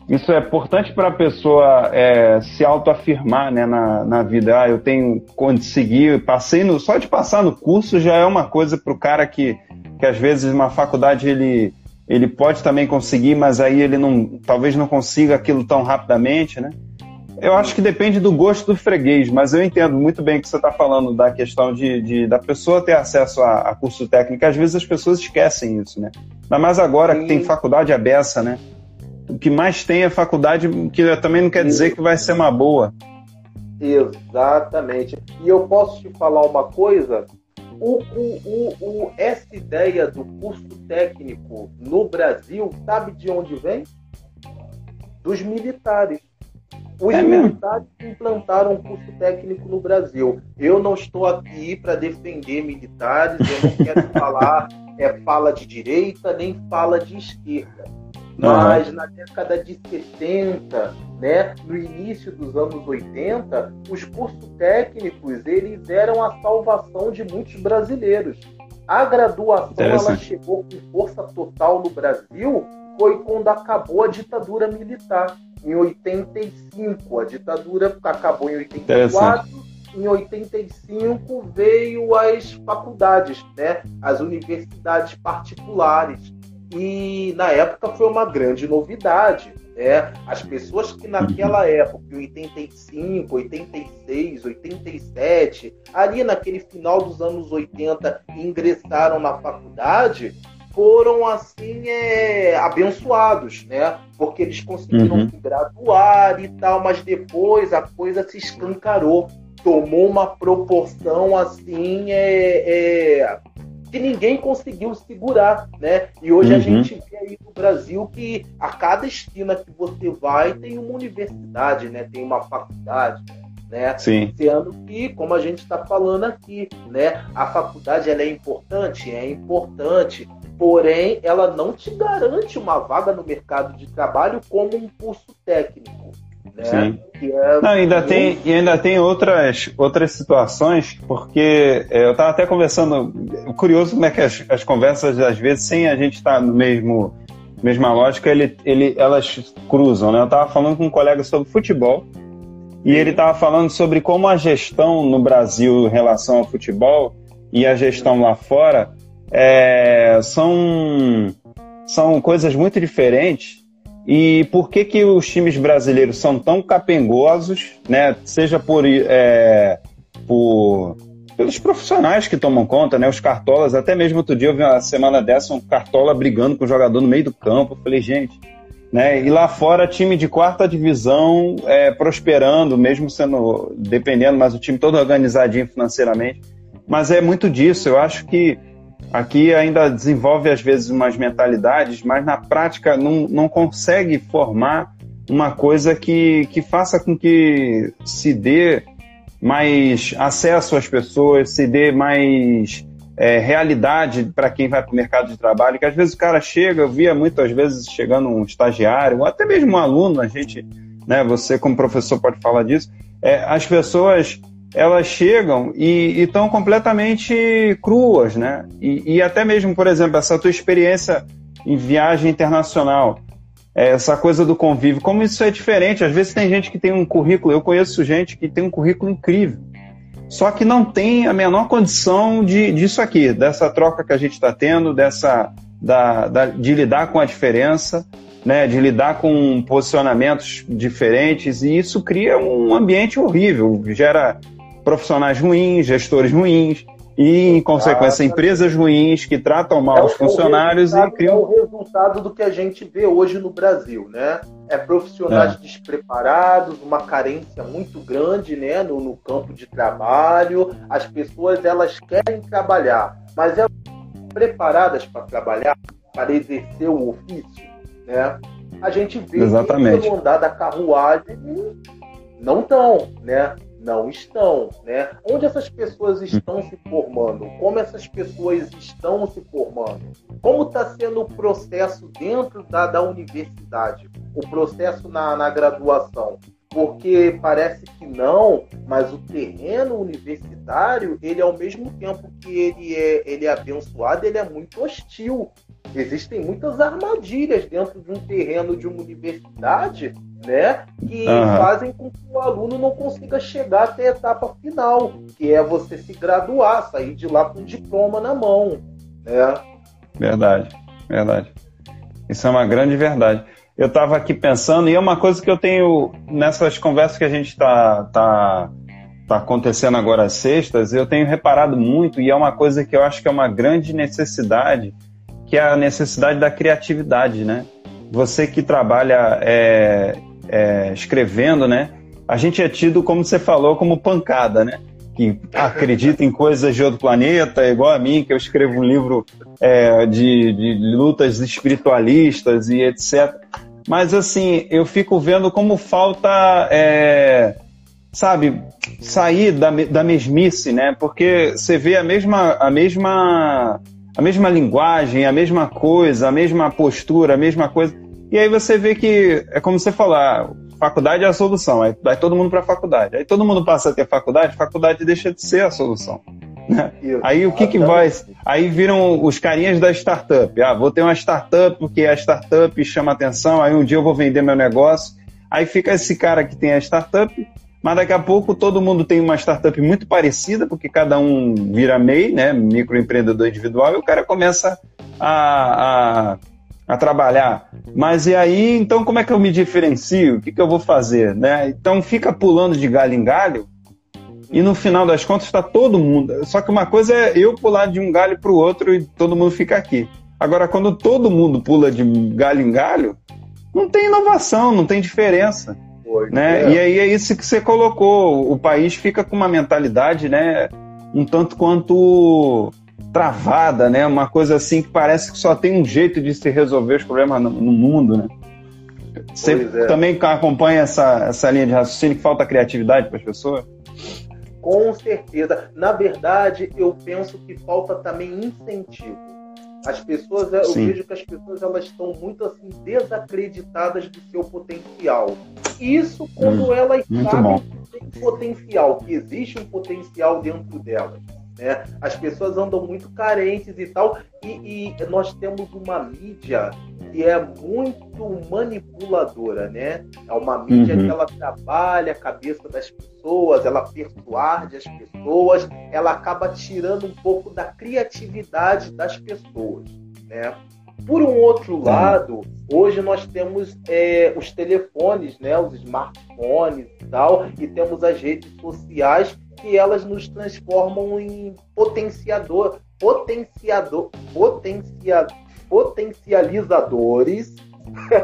Isso é importante para a pessoa é, se autoafirmar né, na, na vida. Ah, eu tenho conseguir, passei no. Só de passar no curso já é uma coisa para o cara que, que às vezes uma faculdade ele ele pode também conseguir, mas aí ele não, talvez não consiga aquilo tão rapidamente, né? Eu acho que depende do gosto do freguês, mas eu entendo muito bem que você está falando da questão de, de, da pessoa ter acesso a, a, curso técnico. Às vezes as pessoas esquecem isso, né? Ainda mais agora Sim. que tem faculdade aberta, né? O que mais tem é faculdade, que também não quer dizer que vai ser uma boa. Exatamente. E eu posso te falar uma coisa o, o, o, essa ideia do curso técnico no Brasil, sabe de onde vem? Dos militares. Os é militares implantaram um curso técnico no Brasil. Eu não estou aqui para defender militares, eu não quero falar é, fala de direita nem fala de esquerda. Mas uhum. na década de 70, né, no início dos anos 80, os cursos técnicos eles eram a salvação de muitos brasileiros. A graduação ela chegou com força total no Brasil foi quando acabou a ditadura militar em 85. A ditadura acabou em 84. Em 85 veio as faculdades, né? As universidades particulares e na época foi uma grande novidade. Né? As pessoas que naquela época, em 85, 86, 87, ali naquele final dos anos 80, ingressaram na faculdade, foram assim é, abençoados, né? Porque eles conseguiram uhum. se graduar e tal, mas depois a coisa se escancarou, tomou uma proporção assim é, é que ninguém conseguiu segurar, né? E hoje uhum. a gente vê aí no Brasil que a cada esquina que você vai tem uma universidade, né? Tem uma faculdade, né? Sim. Sendo que, como a gente está falando aqui, né? A faculdade ela é importante, é importante, porém ela não te garante uma vaga no mercado de trabalho como um curso técnico. Né? Sim. É Não, ainda tem, e ainda tem outras, outras situações, porque é, eu estava até conversando, curioso como é que as, as conversas, às vezes, sem a gente estar tá no mesmo mesma lógica, ele, ele, elas cruzam. Né? Eu estava falando com um colega sobre futebol, e ele estava falando sobre como a gestão no Brasil em relação ao futebol e a gestão lá fora é, são, são coisas muito diferentes e por que, que os times brasileiros são tão capengosos, né? Seja por, é, por pelos profissionais que tomam conta, né? Os cartolas, até mesmo outro dia eu vi uma semana dessa um cartola brigando com o jogador no meio do campo. Eu falei, gente, né? E lá fora, time de quarta divisão é, prosperando, mesmo sendo dependendo, mas o time todo organizadinho financeiramente. Mas é muito disso. Eu acho que Aqui ainda desenvolve às vezes umas mentalidades, mas na prática não, não consegue formar uma coisa que, que faça com que se dê mais acesso às pessoas, se dê mais é, realidade para quem vai para o mercado de trabalho, que às vezes o cara chega, eu via muitas vezes chegando um estagiário, ou até mesmo um aluno, a gente, né, você como professor pode falar disso, é, as pessoas elas chegam e estão completamente cruas, né? E, e, até mesmo, por exemplo, essa tua experiência em viagem internacional, é, essa coisa do convívio, como isso é diferente. Às vezes tem gente que tem um currículo, eu conheço gente que tem um currículo incrível, só que não tem a menor condição de, disso aqui, dessa troca que a gente está tendo, dessa da, da, de lidar com a diferença, né, de lidar com posicionamentos diferentes, e isso cria um ambiente horrível, gera profissionais ruins, gestores ruins, e, em consequência, empresas ruins que tratam mal é os funcionários e criam. É o resultado do que a gente vê hoje no Brasil, né? É profissionais é. despreparados, uma carência muito grande, né, no, no, campo de trabalho. As pessoas elas querem trabalhar, mas elas estão preparadas para trabalhar, para exercer o ofício, né? A gente vê Exatamente. que andar da carruagem não estão, né? Não estão, né? Onde essas pessoas estão se formando? Como essas pessoas estão se formando? Como está sendo o processo dentro da, da universidade? O processo na, na graduação? Porque parece que não, mas o terreno universitário, ele ao mesmo tempo que ele é, ele é abençoado, ele é muito hostil. Existem muitas armadilhas dentro de um terreno de uma universidade né? Que uhum. fazem com que o aluno não consiga chegar até a etapa final, que é você se graduar, sair de lá com um diploma na mão, né? Verdade, verdade. Isso é uma grande verdade. Eu estava aqui pensando, e é uma coisa que eu tenho nessas conversas que a gente está tá, tá acontecendo agora às sextas, eu tenho reparado muito, e é uma coisa que eu acho que é uma grande necessidade, que é a necessidade da criatividade, né? Você que trabalha é, é, escrevendo, né? A gente é tido, como você falou, como pancada, né? Que acredita em coisas de outro planeta, igual a mim, que eu escrevo um livro é, de, de lutas espiritualistas e etc. Mas, assim, eu fico vendo como falta, é, sabe, sair da, da mesmice, né? Porque você vê a mesma, a mesma, a mesma linguagem, a mesma coisa, a mesma postura, a mesma coisa. E aí você vê que, é como você falar, faculdade é a solução, aí vai todo mundo para a faculdade. Aí todo mundo passa a ter faculdade, faculdade deixa de ser a solução. Né? Aí o que, que vai. Aí viram os carinhas da startup. Ah, vou ter uma startup porque a startup chama atenção, aí um dia eu vou vender meu negócio. Aí fica esse cara que tem a startup, mas daqui a pouco todo mundo tem uma startup muito parecida, porque cada um vira MEI, né? Microempreendedor individual, e o cara começa a, a a trabalhar. Mas e aí, então como é que eu me diferencio? O que, que eu vou fazer? Né? Então fica pulando de galho em galho e no final das contas está todo mundo. Só que uma coisa é eu pular de um galho para o outro e todo mundo fica aqui. Agora, quando todo mundo pula de galho em galho, não tem inovação, não tem diferença. Né? É. E aí é isso que você colocou. O país fica com uma mentalidade né, um tanto quanto travada, né? Uma coisa assim que parece que só tem um jeito de se resolver os problemas no, no mundo, né? Você é. também acompanha essa, essa linha de raciocínio que falta criatividade para as pessoas? Com certeza. Na verdade, eu penso que falta também incentivo. As pessoas, eu Sim. vejo que as pessoas elas estão muito assim desacreditadas do seu potencial. Isso quando hum, elas sabem que tem potencial, que existe um potencial dentro delas. Né? As pessoas andam muito carentes e tal, e, e, nós temos uma mídia que é muito manipuladora, né? É uma mídia uhum. que ela trabalha a cabeça das pessoas, ela persuade as pessoas, ela acaba tirando um pouco da criatividade das pessoas, né? Por um outro lado, hoje nós temos é, os telefones, né, os smartphones e tal, e temos as redes sociais que elas nos transformam em potenciador, potenciador, potencia, potencializadores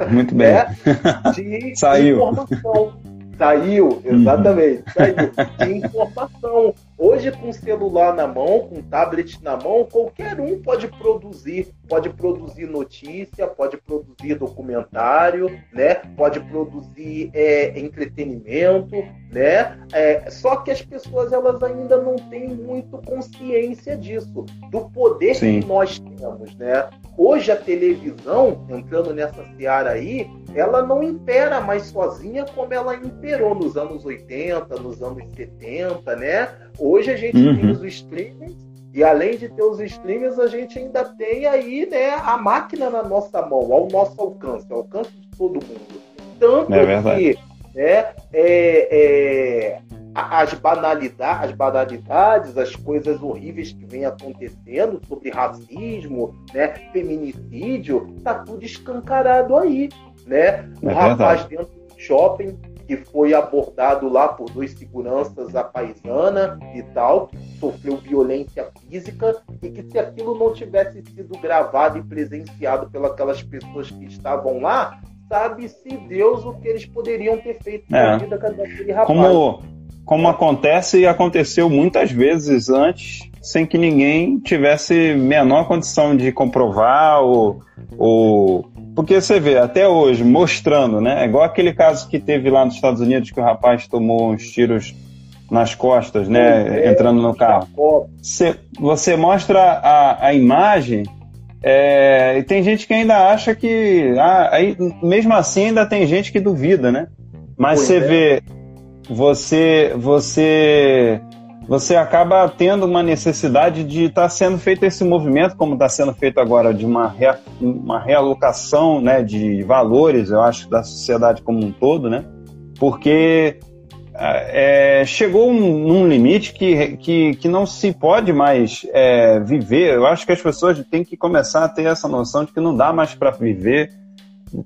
Muito bem. Né, de Saiu. informação. Saiu, exatamente. Saiu. De informação. Hoje, com celular na mão, com tablet na mão, qualquer um pode produzir, pode produzir notícia, pode produzir documentário, né? Pode produzir é, entretenimento, né? É, só que as pessoas elas ainda não têm muito consciência disso, do poder Sim. que nós temos, né? Hoje a televisão, entrando nessa seara aí, ela não impera mais sozinha como ela imperou nos anos 80, nos anos 70, né? Hoje a gente uhum. tem os streamings e além de ter os streamings, a gente ainda tem aí né, a máquina na nossa mão, ao nosso alcance, ao alcance de todo mundo. Tanto é que né, é, é, as banalidades, as banalidades, as coisas horríveis que vêm acontecendo sobre racismo, né, feminicídio, tá tudo escancarado aí, né? O é rapaz dentro do shopping que foi abordado lá por dois seguranças a paisana e tal, que sofreu violência física e que se aquilo não tivesse sido gravado e presenciado pelas pessoas que estavam lá, sabe-se Deus o que eles poderiam ter feito é. na vida daquele rapaz. Como, como acontece e aconteceu muitas vezes antes, sem que ninguém tivesse menor condição de comprovar ou, ou porque você vê, até hoje, mostrando, né? É igual aquele caso que teve lá nos Estados Unidos que o rapaz tomou uns tiros nas costas, né? É, entrando no carro. Você, você mostra a, a imagem é, e tem gente que ainda acha que. Ah, aí, mesmo assim, ainda tem gente que duvida, né? Mas pois você é. vê. Você. Você você acaba tendo uma necessidade de estar tá sendo feito esse movimento, como está sendo feito agora, de uma, rea, uma realocação né, de valores, eu acho, da sociedade como um todo, né? Porque é, chegou um, um, limite que, que, que não se pode mais é, viver. Eu acho que as pessoas têm que começar a ter essa noção de que não dá mais para viver,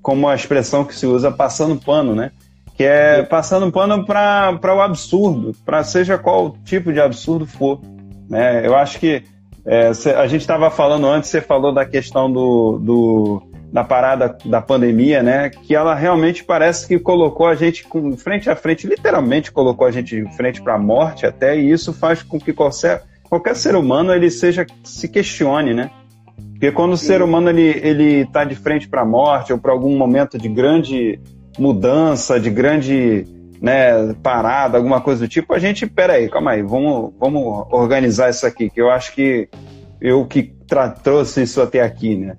como a expressão que se usa, passando pano, né? Que é passando pano para o absurdo, para seja qual tipo de absurdo for. Né? Eu acho que é, a gente estava falando antes, você falou da questão do, do, da parada da pandemia, né? Que ela realmente parece que colocou a gente com, frente a frente, literalmente colocou a gente frente para a morte até, e isso faz com que qualquer, qualquer ser humano ele seja se questione, né? Porque quando o ser humano ele ele está de frente para a morte ou para algum momento de grande mudança, de grande né, parada, alguma coisa do tipo, a gente, peraí, calma aí, vamos, vamos organizar isso aqui, que eu acho que eu que trouxe isso até aqui, né?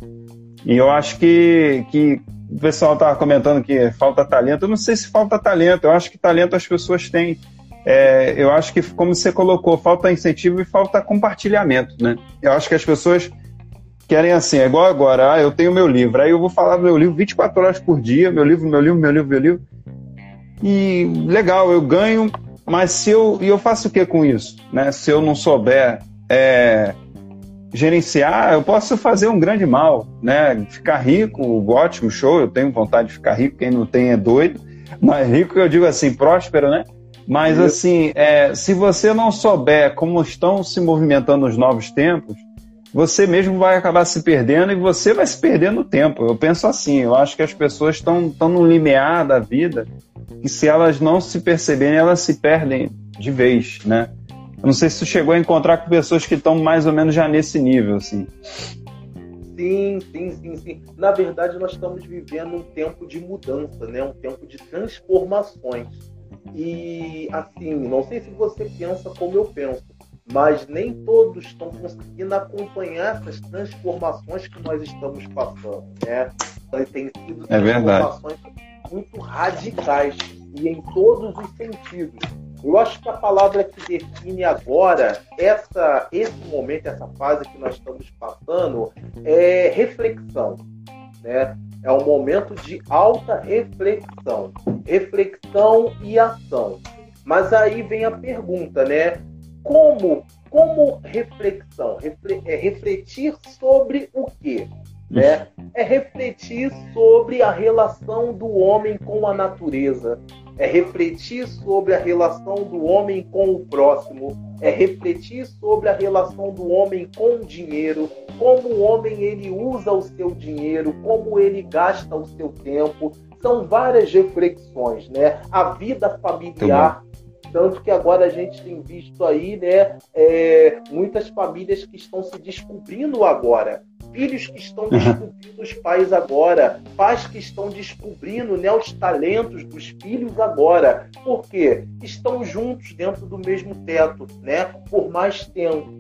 E eu acho que, que o pessoal estava comentando que falta talento. Eu não sei se falta talento, eu acho que talento as pessoas têm. É, eu acho que, como você colocou, falta incentivo e falta compartilhamento, né? Eu acho que as pessoas querem assim, é igual agora, ah, eu tenho meu livro, aí eu vou falar do meu livro 24 horas por dia, meu livro, meu livro, meu livro, meu livro. E legal, eu ganho, mas se eu, e eu faço o que com isso? Né? Se eu não souber é, gerenciar, eu posso fazer um grande mal, né? Ficar rico, ótimo, show, eu tenho vontade de ficar rico, quem não tem é doido, mas rico eu digo assim, próspero, né? Mas assim, é, se você não souber como estão se movimentando os novos tempos, você mesmo vai acabar se perdendo e você vai se perder no tempo. Eu penso assim, eu acho que as pessoas estão tão no limiar da vida e se elas não se perceberem, elas se perdem de vez, né? Eu não sei se você chegou a encontrar com pessoas que estão mais ou menos já nesse nível, assim. Sim, sim, sim, sim. Na verdade, nós estamos vivendo um tempo de mudança, né? Um tempo de transformações. E assim, não sei se você pensa como eu penso, mas nem todos estão conseguindo acompanhar essas transformações que nós estamos passando, né? Tem sido é transformações muito radicais e em todos os sentidos. Eu acho que a palavra que define agora essa, esse momento, essa fase que nós estamos passando é reflexão, né? É um momento de alta reflexão, reflexão e ação. Mas aí vem a pergunta, né? Como, como reflexão, refle, é refletir sobre o quê? Né? É refletir sobre a relação do homem com a natureza, é refletir sobre a relação do homem com o próximo, é refletir sobre a relação do homem com o dinheiro, como o homem ele usa o seu dinheiro, como ele gasta o seu tempo. São várias reflexões, né? A vida familiar Tanto que agora a gente tem visto aí, né, é, muitas famílias que estão se descobrindo agora. Filhos que estão descobrindo os pais agora, pais que estão descobrindo né, os talentos dos filhos agora. Por quê? Estão juntos dentro do mesmo teto, né? Por mais tempo.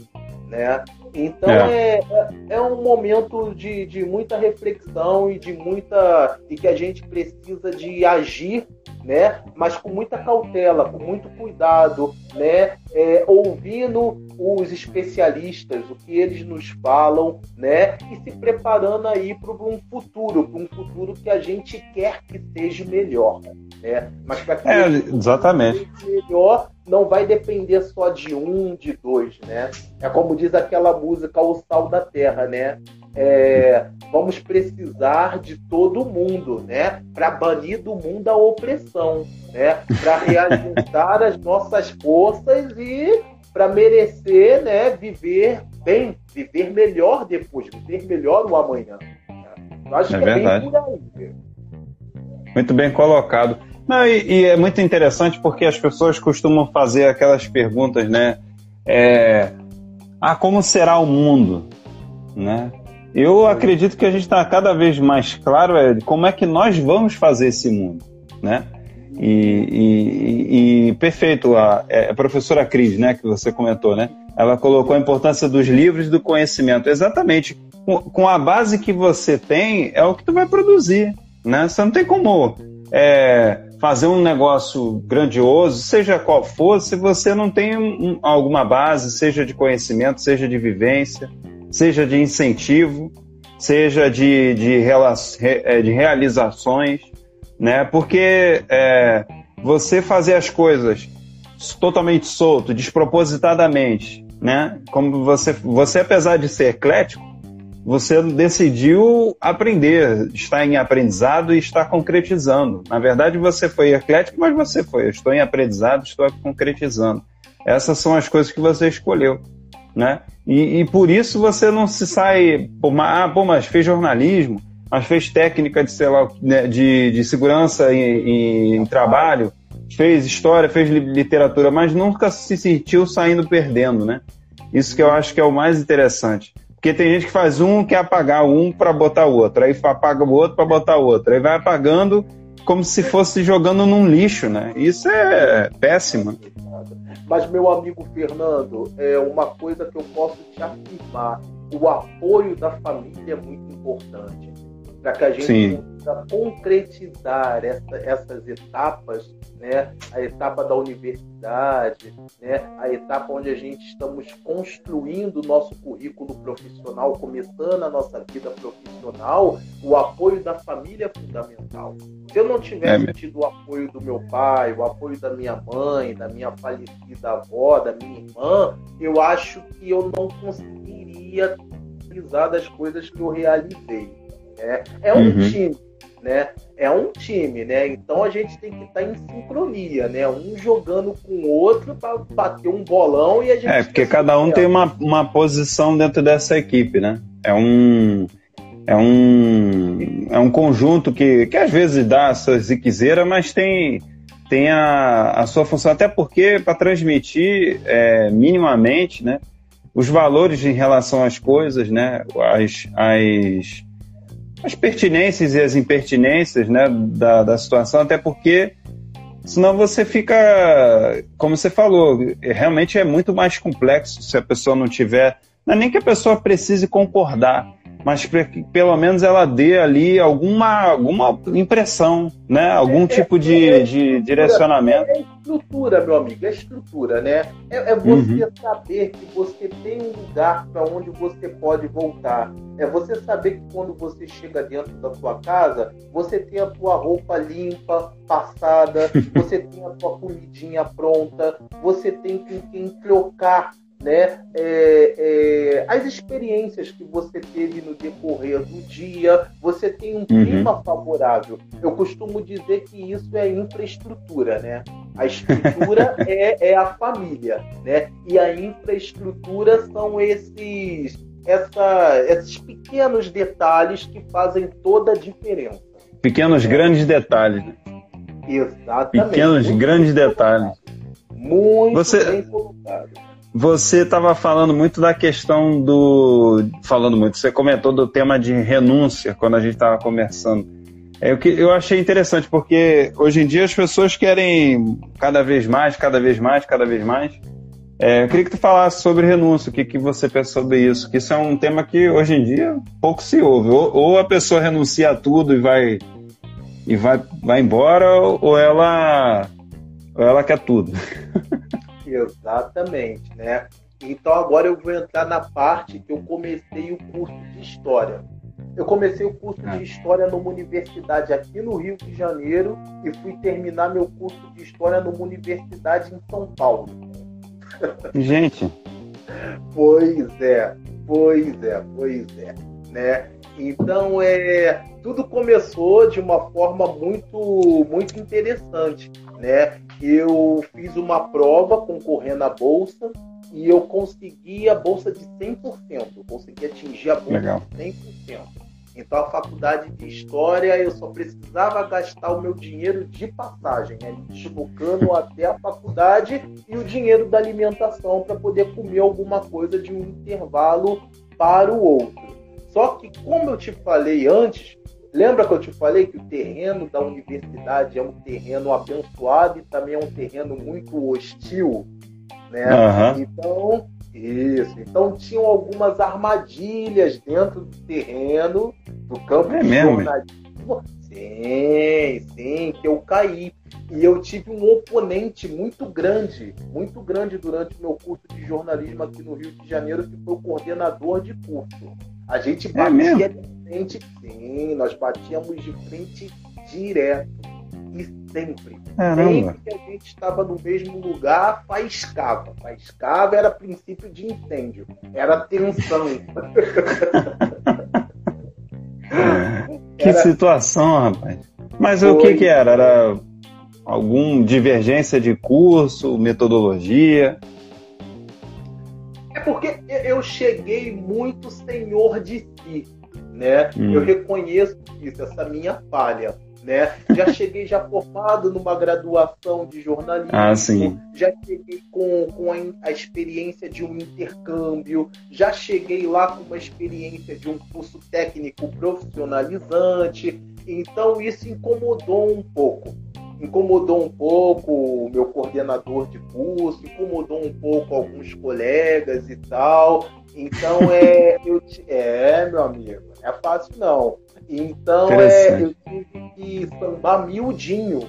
Né? Então é. É, é, um momento de, de muita reflexão e de muita e que a gente precisa de agir, né? Mas com muita cautela, com muito cuidado, né? É, ouvindo os especialistas, o que eles nos falam, né? E se preparando aí para um futuro, para um futuro que a gente quer que seja melhor, né? Mas para que é, exatamente melhor não vai depender só de um, de dois, né? É como diz aquela música O Sal da Terra, né? É, vamos precisar de todo mundo, né? Para banir do mundo a opressão, né? Para reajustar as nossas forças e para merecer, né? Viver bem, viver melhor depois, viver melhor o amanhã. Eu acho é que verdade. é bem por aí. Muito bem colocado. Não, e, e, é muito interessante porque as pessoas costumam fazer aquelas perguntas, né? É, ah, como será o mundo? Né? Eu acredito que a gente está cada vez mais claro é como é que nós vamos fazer esse mundo, né? E, e, e perfeito, a, é, a, professora Cris, né, que você comentou, né? Ela colocou a importância dos livros do conhecimento. Exatamente. Com, com a base que você tem, é o que tu vai produzir, né? Você não tem como é, fazer um negócio grandioso, seja qual for, se você não tem um, alguma base, seja de conhecimento, seja de vivência, seja de incentivo, seja de, de, é, de realizações, né? Porque é, você fazer as coisas totalmente solto, despropositadamente, né? Como você, você apesar de ser eclético, você decidiu aprender, está em aprendizado e está concretizando. Na verdade, você foi eclético, mas você foi. Eu estou em aprendizado, estou concretizando. Essas são as coisas que você escolheu. Né? E, e por isso você não se sai. Ah, pô, mas fez jornalismo, mas fez técnica de, sei lá, né, de, de segurança em, em trabalho, fez história, fez literatura, mas nunca se sentiu saindo perdendo, né? Isso que eu acho que é o mais interessante. Porque tem gente que faz um, quer apagar um para botar o outro, aí apaga o outro para botar o outro, aí vai apagando como se fosse jogando num lixo, né? Isso é péssimo. Mas, meu amigo Fernando, é uma coisa que eu posso te afirmar: o apoio da família é muito importante para que a gente Sim. consiga concretizar essa, essas etapas, né? a etapa da universidade, né? a etapa onde a gente estamos construindo o nosso currículo profissional, começando a nossa vida profissional, o apoio da família é fundamental. Se eu não tivesse é tido o apoio do meu pai, o apoio da minha mãe, da minha falecida avó, da minha irmã, eu acho que eu não conseguiria realizar das coisas que eu realizei. É, é um uhum. time, né? É um time, né? Então a gente tem que estar tá em sincronia, né? Um jogando com o outro para bater um bolão e a gente. É, porque cada um tem uma, uma posição dentro dessa equipe, né? É um. É um, é um conjunto que, que às vezes dá a sua ziquezeira, mas tem, tem a, a sua função, até porque para transmitir é, minimamente né, os valores em relação às coisas, né, as, as, as pertinências e as impertinências né, da, da situação, até porque senão você fica, como você falou, realmente é muito mais complexo se a pessoa não tiver. Não é nem que a pessoa precise concordar, mas que pelo menos ela dê ali alguma, alguma impressão, né? algum é, tipo de, é, de direcionamento. É estrutura, meu amigo, é estrutura, né? É, é você uhum. saber que você tem um lugar para onde você pode voltar. É você saber que quando você chega dentro da sua casa, você tem a tua roupa limpa, passada, você tem a tua comidinha pronta, você tem com quem trocar né, é, é, as experiências que você teve no decorrer do dia, você tem um uhum. clima favorável. Eu costumo dizer que isso é infraestrutura, né? A estrutura é, é a família, né? E a infraestrutura são esses, essa, esses pequenos detalhes que fazem toda a diferença. Pequenos grandes detalhes. Exatamente. Pequenos grandes detalhes. Muito você, bem colocado. Você estava falando muito da questão do. Falando muito, você comentou do tema de renúncia quando a gente estava conversando. É, o que eu achei interessante, porque hoje em dia as pessoas querem cada vez mais, cada vez mais, cada vez mais. É, eu queria que tu falasse sobre renúncia, o que, que você pensa sobre isso, que isso é um tema que hoje em dia pouco se ouve. Ou, ou a pessoa renuncia a tudo e vai e vai, vai embora, ou ela, ou ela quer tudo. Exatamente, né? Então agora eu vou entrar na parte que eu comecei o curso de História. Eu comecei o curso de ah. História numa universidade aqui no Rio de Janeiro e fui terminar meu curso de História numa universidade em São Paulo. Gente. pois é, pois é, pois é, né? Então é tudo começou de uma forma muito muito interessante, né? Eu fiz uma prova concorrendo à bolsa e eu consegui a bolsa de 100%. Eu consegui atingir a bolsa Legal. de 100%. Então, a faculdade de História, eu só precisava gastar o meu dinheiro de passagem, né? deslocando até a faculdade e o dinheiro da alimentação para poder comer alguma coisa de um intervalo para o outro. Só que, como eu te falei antes, lembra que eu te falei que o terreno da universidade é um terreno abençoado e também é um terreno muito hostil? Né? Uhum. Então, isso. Então tinham algumas armadilhas dentro do terreno do campo é de mesmo? jornalismo. Sim, sim, que eu caí. E eu tive um oponente muito grande, muito grande durante o meu curso de jornalismo aqui no Rio de Janeiro, que foi o coordenador de curso. A gente é batia é de frente, sim, nós batíamos de frente direto e sempre. Caramba. Sempre que a gente estava no mesmo lugar, faiscava. Faiscava era princípio de incêndio, era tensão. que era... situação, rapaz. Mas Foi... o que, que era? Era algum divergência de curso, metodologia? Porque eu cheguei muito senhor de si, né? Hum. Eu reconheço isso, essa minha falha né? Já cheguei já formado numa graduação de jornalismo, ah, já cheguei com, com a, a, experiência de um intercâmbio, já cheguei lá com uma experiência de um curso técnico profissionalizante, então isso incomodou um pouco. Incomodou um pouco o meu coordenador de curso, incomodou um pouco alguns colegas e tal. Então é, eu, é meu amigo, não é fácil não. Então é, eu tive que sambar miudinho,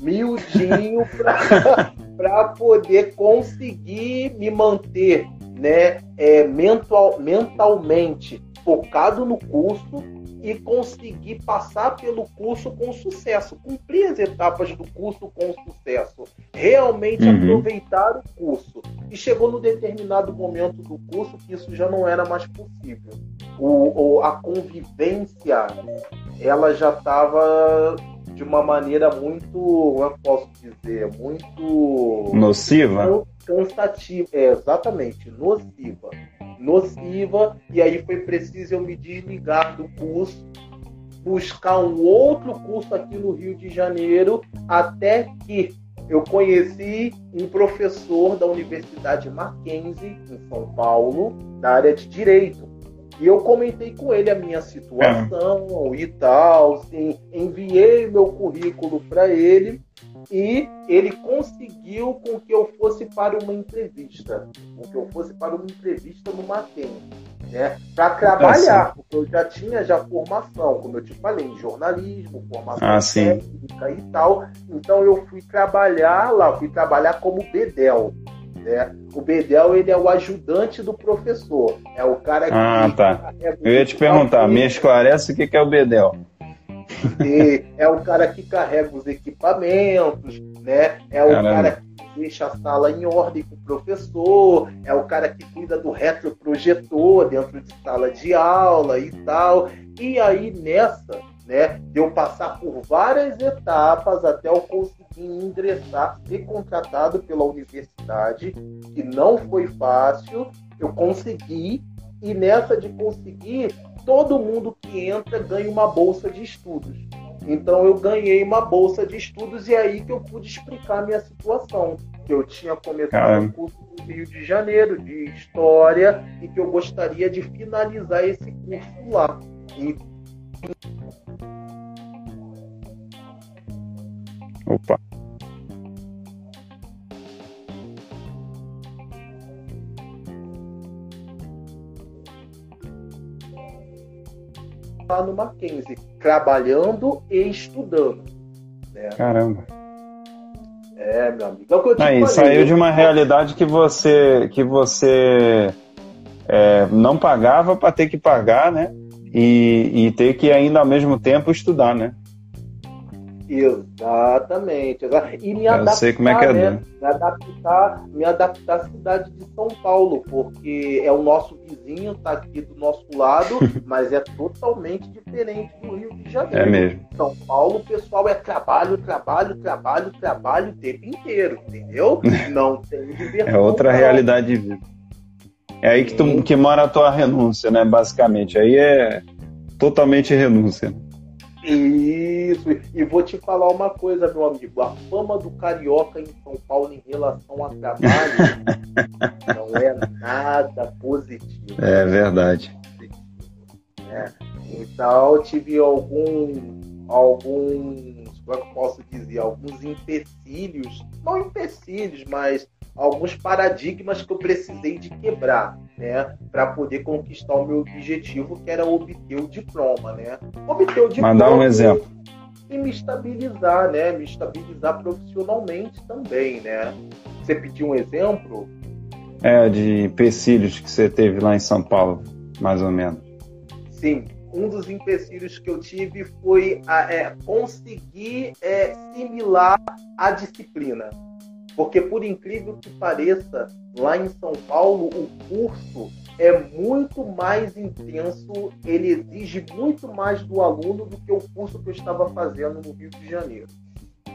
miudinho para poder conseguir me manter né, é, mental, mentalmente focado no curso e conseguir passar pelo curso com sucesso, cumprir as etapas do curso com sucesso, realmente uhum. aproveitar o curso. E chegou no determinado momento do curso que isso já não era mais possível. O, o a convivência, ela já estava de uma maneira muito, como eu posso dizer, muito nociva, cansativa, é, exatamente, nociva nociva, e aí foi preciso eu me desligar do curso, buscar um outro curso aqui no Rio de Janeiro, até que eu conheci um professor da Universidade Mackenzie, em São Paulo, da área de Direito. E eu comentei com ele a minha situação é. e tal, assim, enviei meu currículo para ele e ele conseguiu com que eu fosse para uma entrevista, com que eu fosse para uma entrevista no Mackenzie, né? Para trabalhar, ah, porque eu já tinha já formação, como eu te falei, em jornalismo, formação ah, técnica e tal. Então eu fui trabalhar lá, fui trabalhar como bedel. Né? O bedel ele é o ajudante do professor, é o cara que Ah, tá. Eu ia te perguntar, me esclarece o que é o bedel é o cara que carrega os equipamentos, né? É o Caramba. cara que deixa a sala em ordem com o professor, é o cara que cuida do retroprojetor dentro de sala de aula e tal. E aí nessa, né, de eu passar por várias etapas até eu conseguir ingressar, ser contratado pela universidade, que não foi fácil, eu consegui, e nessa de conseguir, todo mundo que entra ganha uma bolsa de estudos. Então eu ganhei uma bolsa de estudos e é aí que eu pude explicar a minha situação. que eu tinha começado o curso no Rio de Janeiro de História e que eu gostaria de finalizar esse curso lá. E... Opa. Lá no Mackenzie, trabalhando e estudando. Né? Caramba. É, meu amigo. É o que eu te Aí, falei, saiu eu- de uma realidade que você que você é, não pagava para ter que pagar, né? E, e ter que ainda ao mesmo tempo estudar, né? Exatamente. exa- E me Eu adaptar, sei como é que é, né? Me adaptar, me adaptar à cidade de São Paulo, porque é o nosso vizinho, tá aqui do nosso lado, mas é totalmente diferente do Rio de Janeiro. É mesmo. São Paulo, o pessoal é trabalho, trabalho, trabalho, trabalho o tempo inteiro, entendeu? Não tem diversão. É outra não. realidade de vida. É aí que, tu, que mora a tua renúncia, né? Basicamente. Aí é totalmente renúncia. Isso, e vou te falar uma coisa, meu amigo. A fama do carioca em São Paulo em relação a trabalho não é nada positivo. É verdade. Então, eu tive algum, alguns, como é que eu posso dizer, alguns empecilhos, não empecilhos, mas alguns paradigmas que eu precisei de quebrar, né, para poder conquistar o meu objetivo, que era obter o diploma, né? Obter o diploma. Mas dá um exemplo. E me estabilizar, né? Me estabilizar profissionalmente também, né? Você pediu um exemplo? É, de empecilhos que você teve lá em São Paulo, mais ou menos. Sim, um dos empecilhos que eu tive foi a, é, conseguir é, similar a disciplina. Porque, por incrível que pareça, lá em São Paulo, o curso é muito mais intenso, ele exige muito mais do aluno do que o curso que eu estava fazendo no Rio de Janeiro.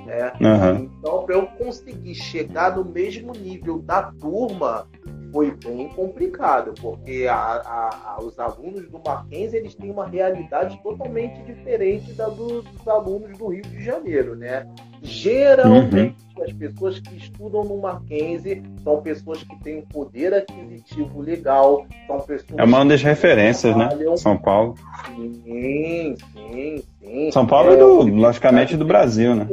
né? Aham. Então, para eu conseguir chegar no mesmo nível da turma, foi bem complicado, porque a- a- a- os alunos do Mackenzie eles têm uma realidade totalmente diferente da do- dos alunos do Rio de Janeiro, né? Geralmente, as pessoas que estudam no Mackenzie são pessoas que têm um poder aquisitivo legal, são pessoas É uma das referências, né? São Paulo. Sim, sim, sim. São Paulo é, É, do, logicamente, do Brasil, né?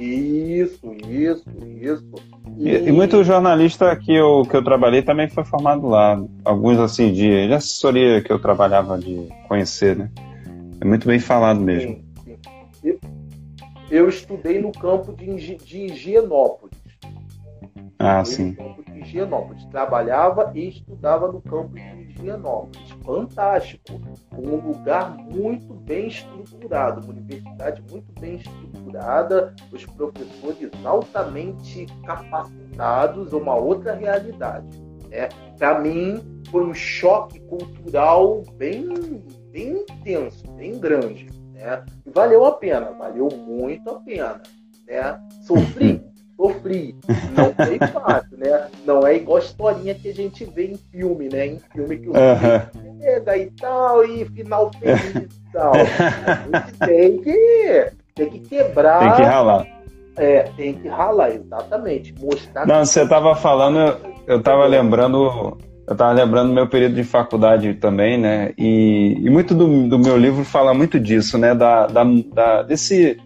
Isso, isso, isso. E, e muito jornalista que eu, que eu trabalhei também foi formado lá. Alguns, assim, de, de assessoria que eu trabalhava de conhecer, né? É muito bem falado mesmo. Sim, sim. Eu, estudei no campo de, de Higienópolis. Ah, sim. No campo de Higienópolis. Trabalhava e estudava no campo de Higienópolis. Fantástico. Um lugar muito bem estruturado, uma universidade muito bem estruturada, os professores altamente capacitados, uma outra realidade. Né? Para mim, foi um choque cultural bem, bem intenso, bem grande. Né? E valeu a pena, valeu muito a pena. Né? Sofri, sofri. Não foi fácil, né? Não é igual a historinha que a gente vê em filme, né? Em filme que o Aham. chega e tal, e final feliz e tal. A gente tem que, tem que quebrar. Tem que ralar. É, tem que ralar, exatamente. Mostrar Não, você estava falando, eu estava lembrando, eu estava lembrando do meu período de faculdade também, né? E, e muito do, do meu livro fala muito disso, né? Da, da, da- desse,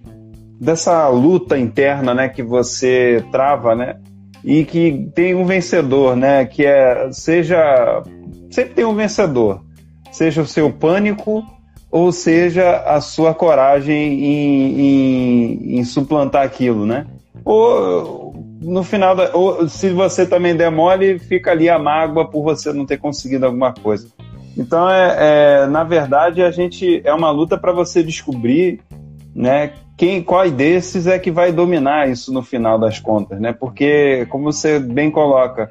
dessa luta interna, né? Que você trava, né? E que tem um vencedor, né? Que é seja sempre tem um vencedor, seja o seu pânico ou seja a sua coragem em, em, em suplantar aquilo, né? Ou no final, da, ou se você também der mole, fica ali a mágoa por você não ter conseguido alguma coisa. Então, é, é na verdade, a gente é uma luta para você descobrir, né, quem, qual desses é que vai dominar isso no final das contas, né? Porque, como você bem coloca,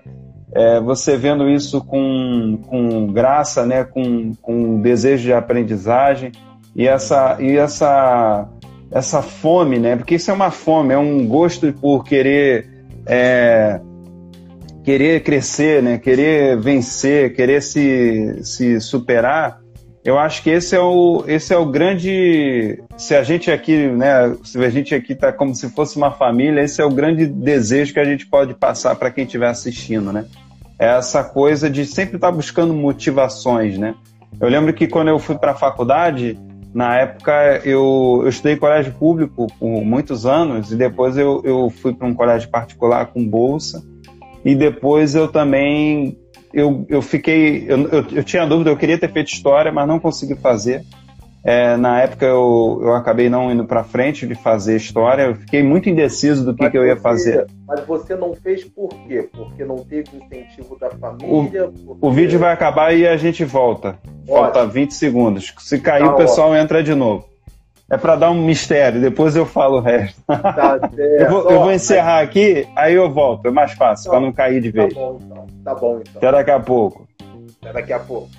é, você vendo isso com, com graça, né, com, com desejo de aprendizagem e essa, e essa, essa fome, né? Porque isso é uma fome, é um gosto por querer é, querer crescer, né? Querer vencer, querer se, se superar. Eu acho que esse é o, esse é o grande. Se a gente aqui, né? Se a gente aqui está como se fosse uma família, esse é o grande desejo que a gente pode passar para quem estiver assistindo, né? É essa coisa de sempre estar tá buscando motivações, né? Eu lembro que quando eu fui para a faculdade, na época eu, eu estudei em colégio público por muitos anos e depois eu, eu fui para um colégio particular com bolsa e depois eu também eu, eu fiquei. Eu, eu, eu, tinha dúvida, eu queria ter feito história, mas não consegui fazer. É, na época eu, eu acabei não indo para frente de fazer história, eu fiquei muito indeciso do que, que eu ia fazer. Mas você não fez por quê? Porque não teve incentivo da família? O, porque... o vídeo vai acabar e a gente volta. Falta Ótimo. 20 segundos. Se cair, tá o pessoal ótimo. entra de novo. É para dar um mistério, depois eu falo o resto. Tá eu, vou, eu, vou, encerrar aqui, aí eu volto. É mais fácil, para não cair de tá vez. Tá bom, então. Tá bom, então. Até daqui a pouco. Até daqui a pouco.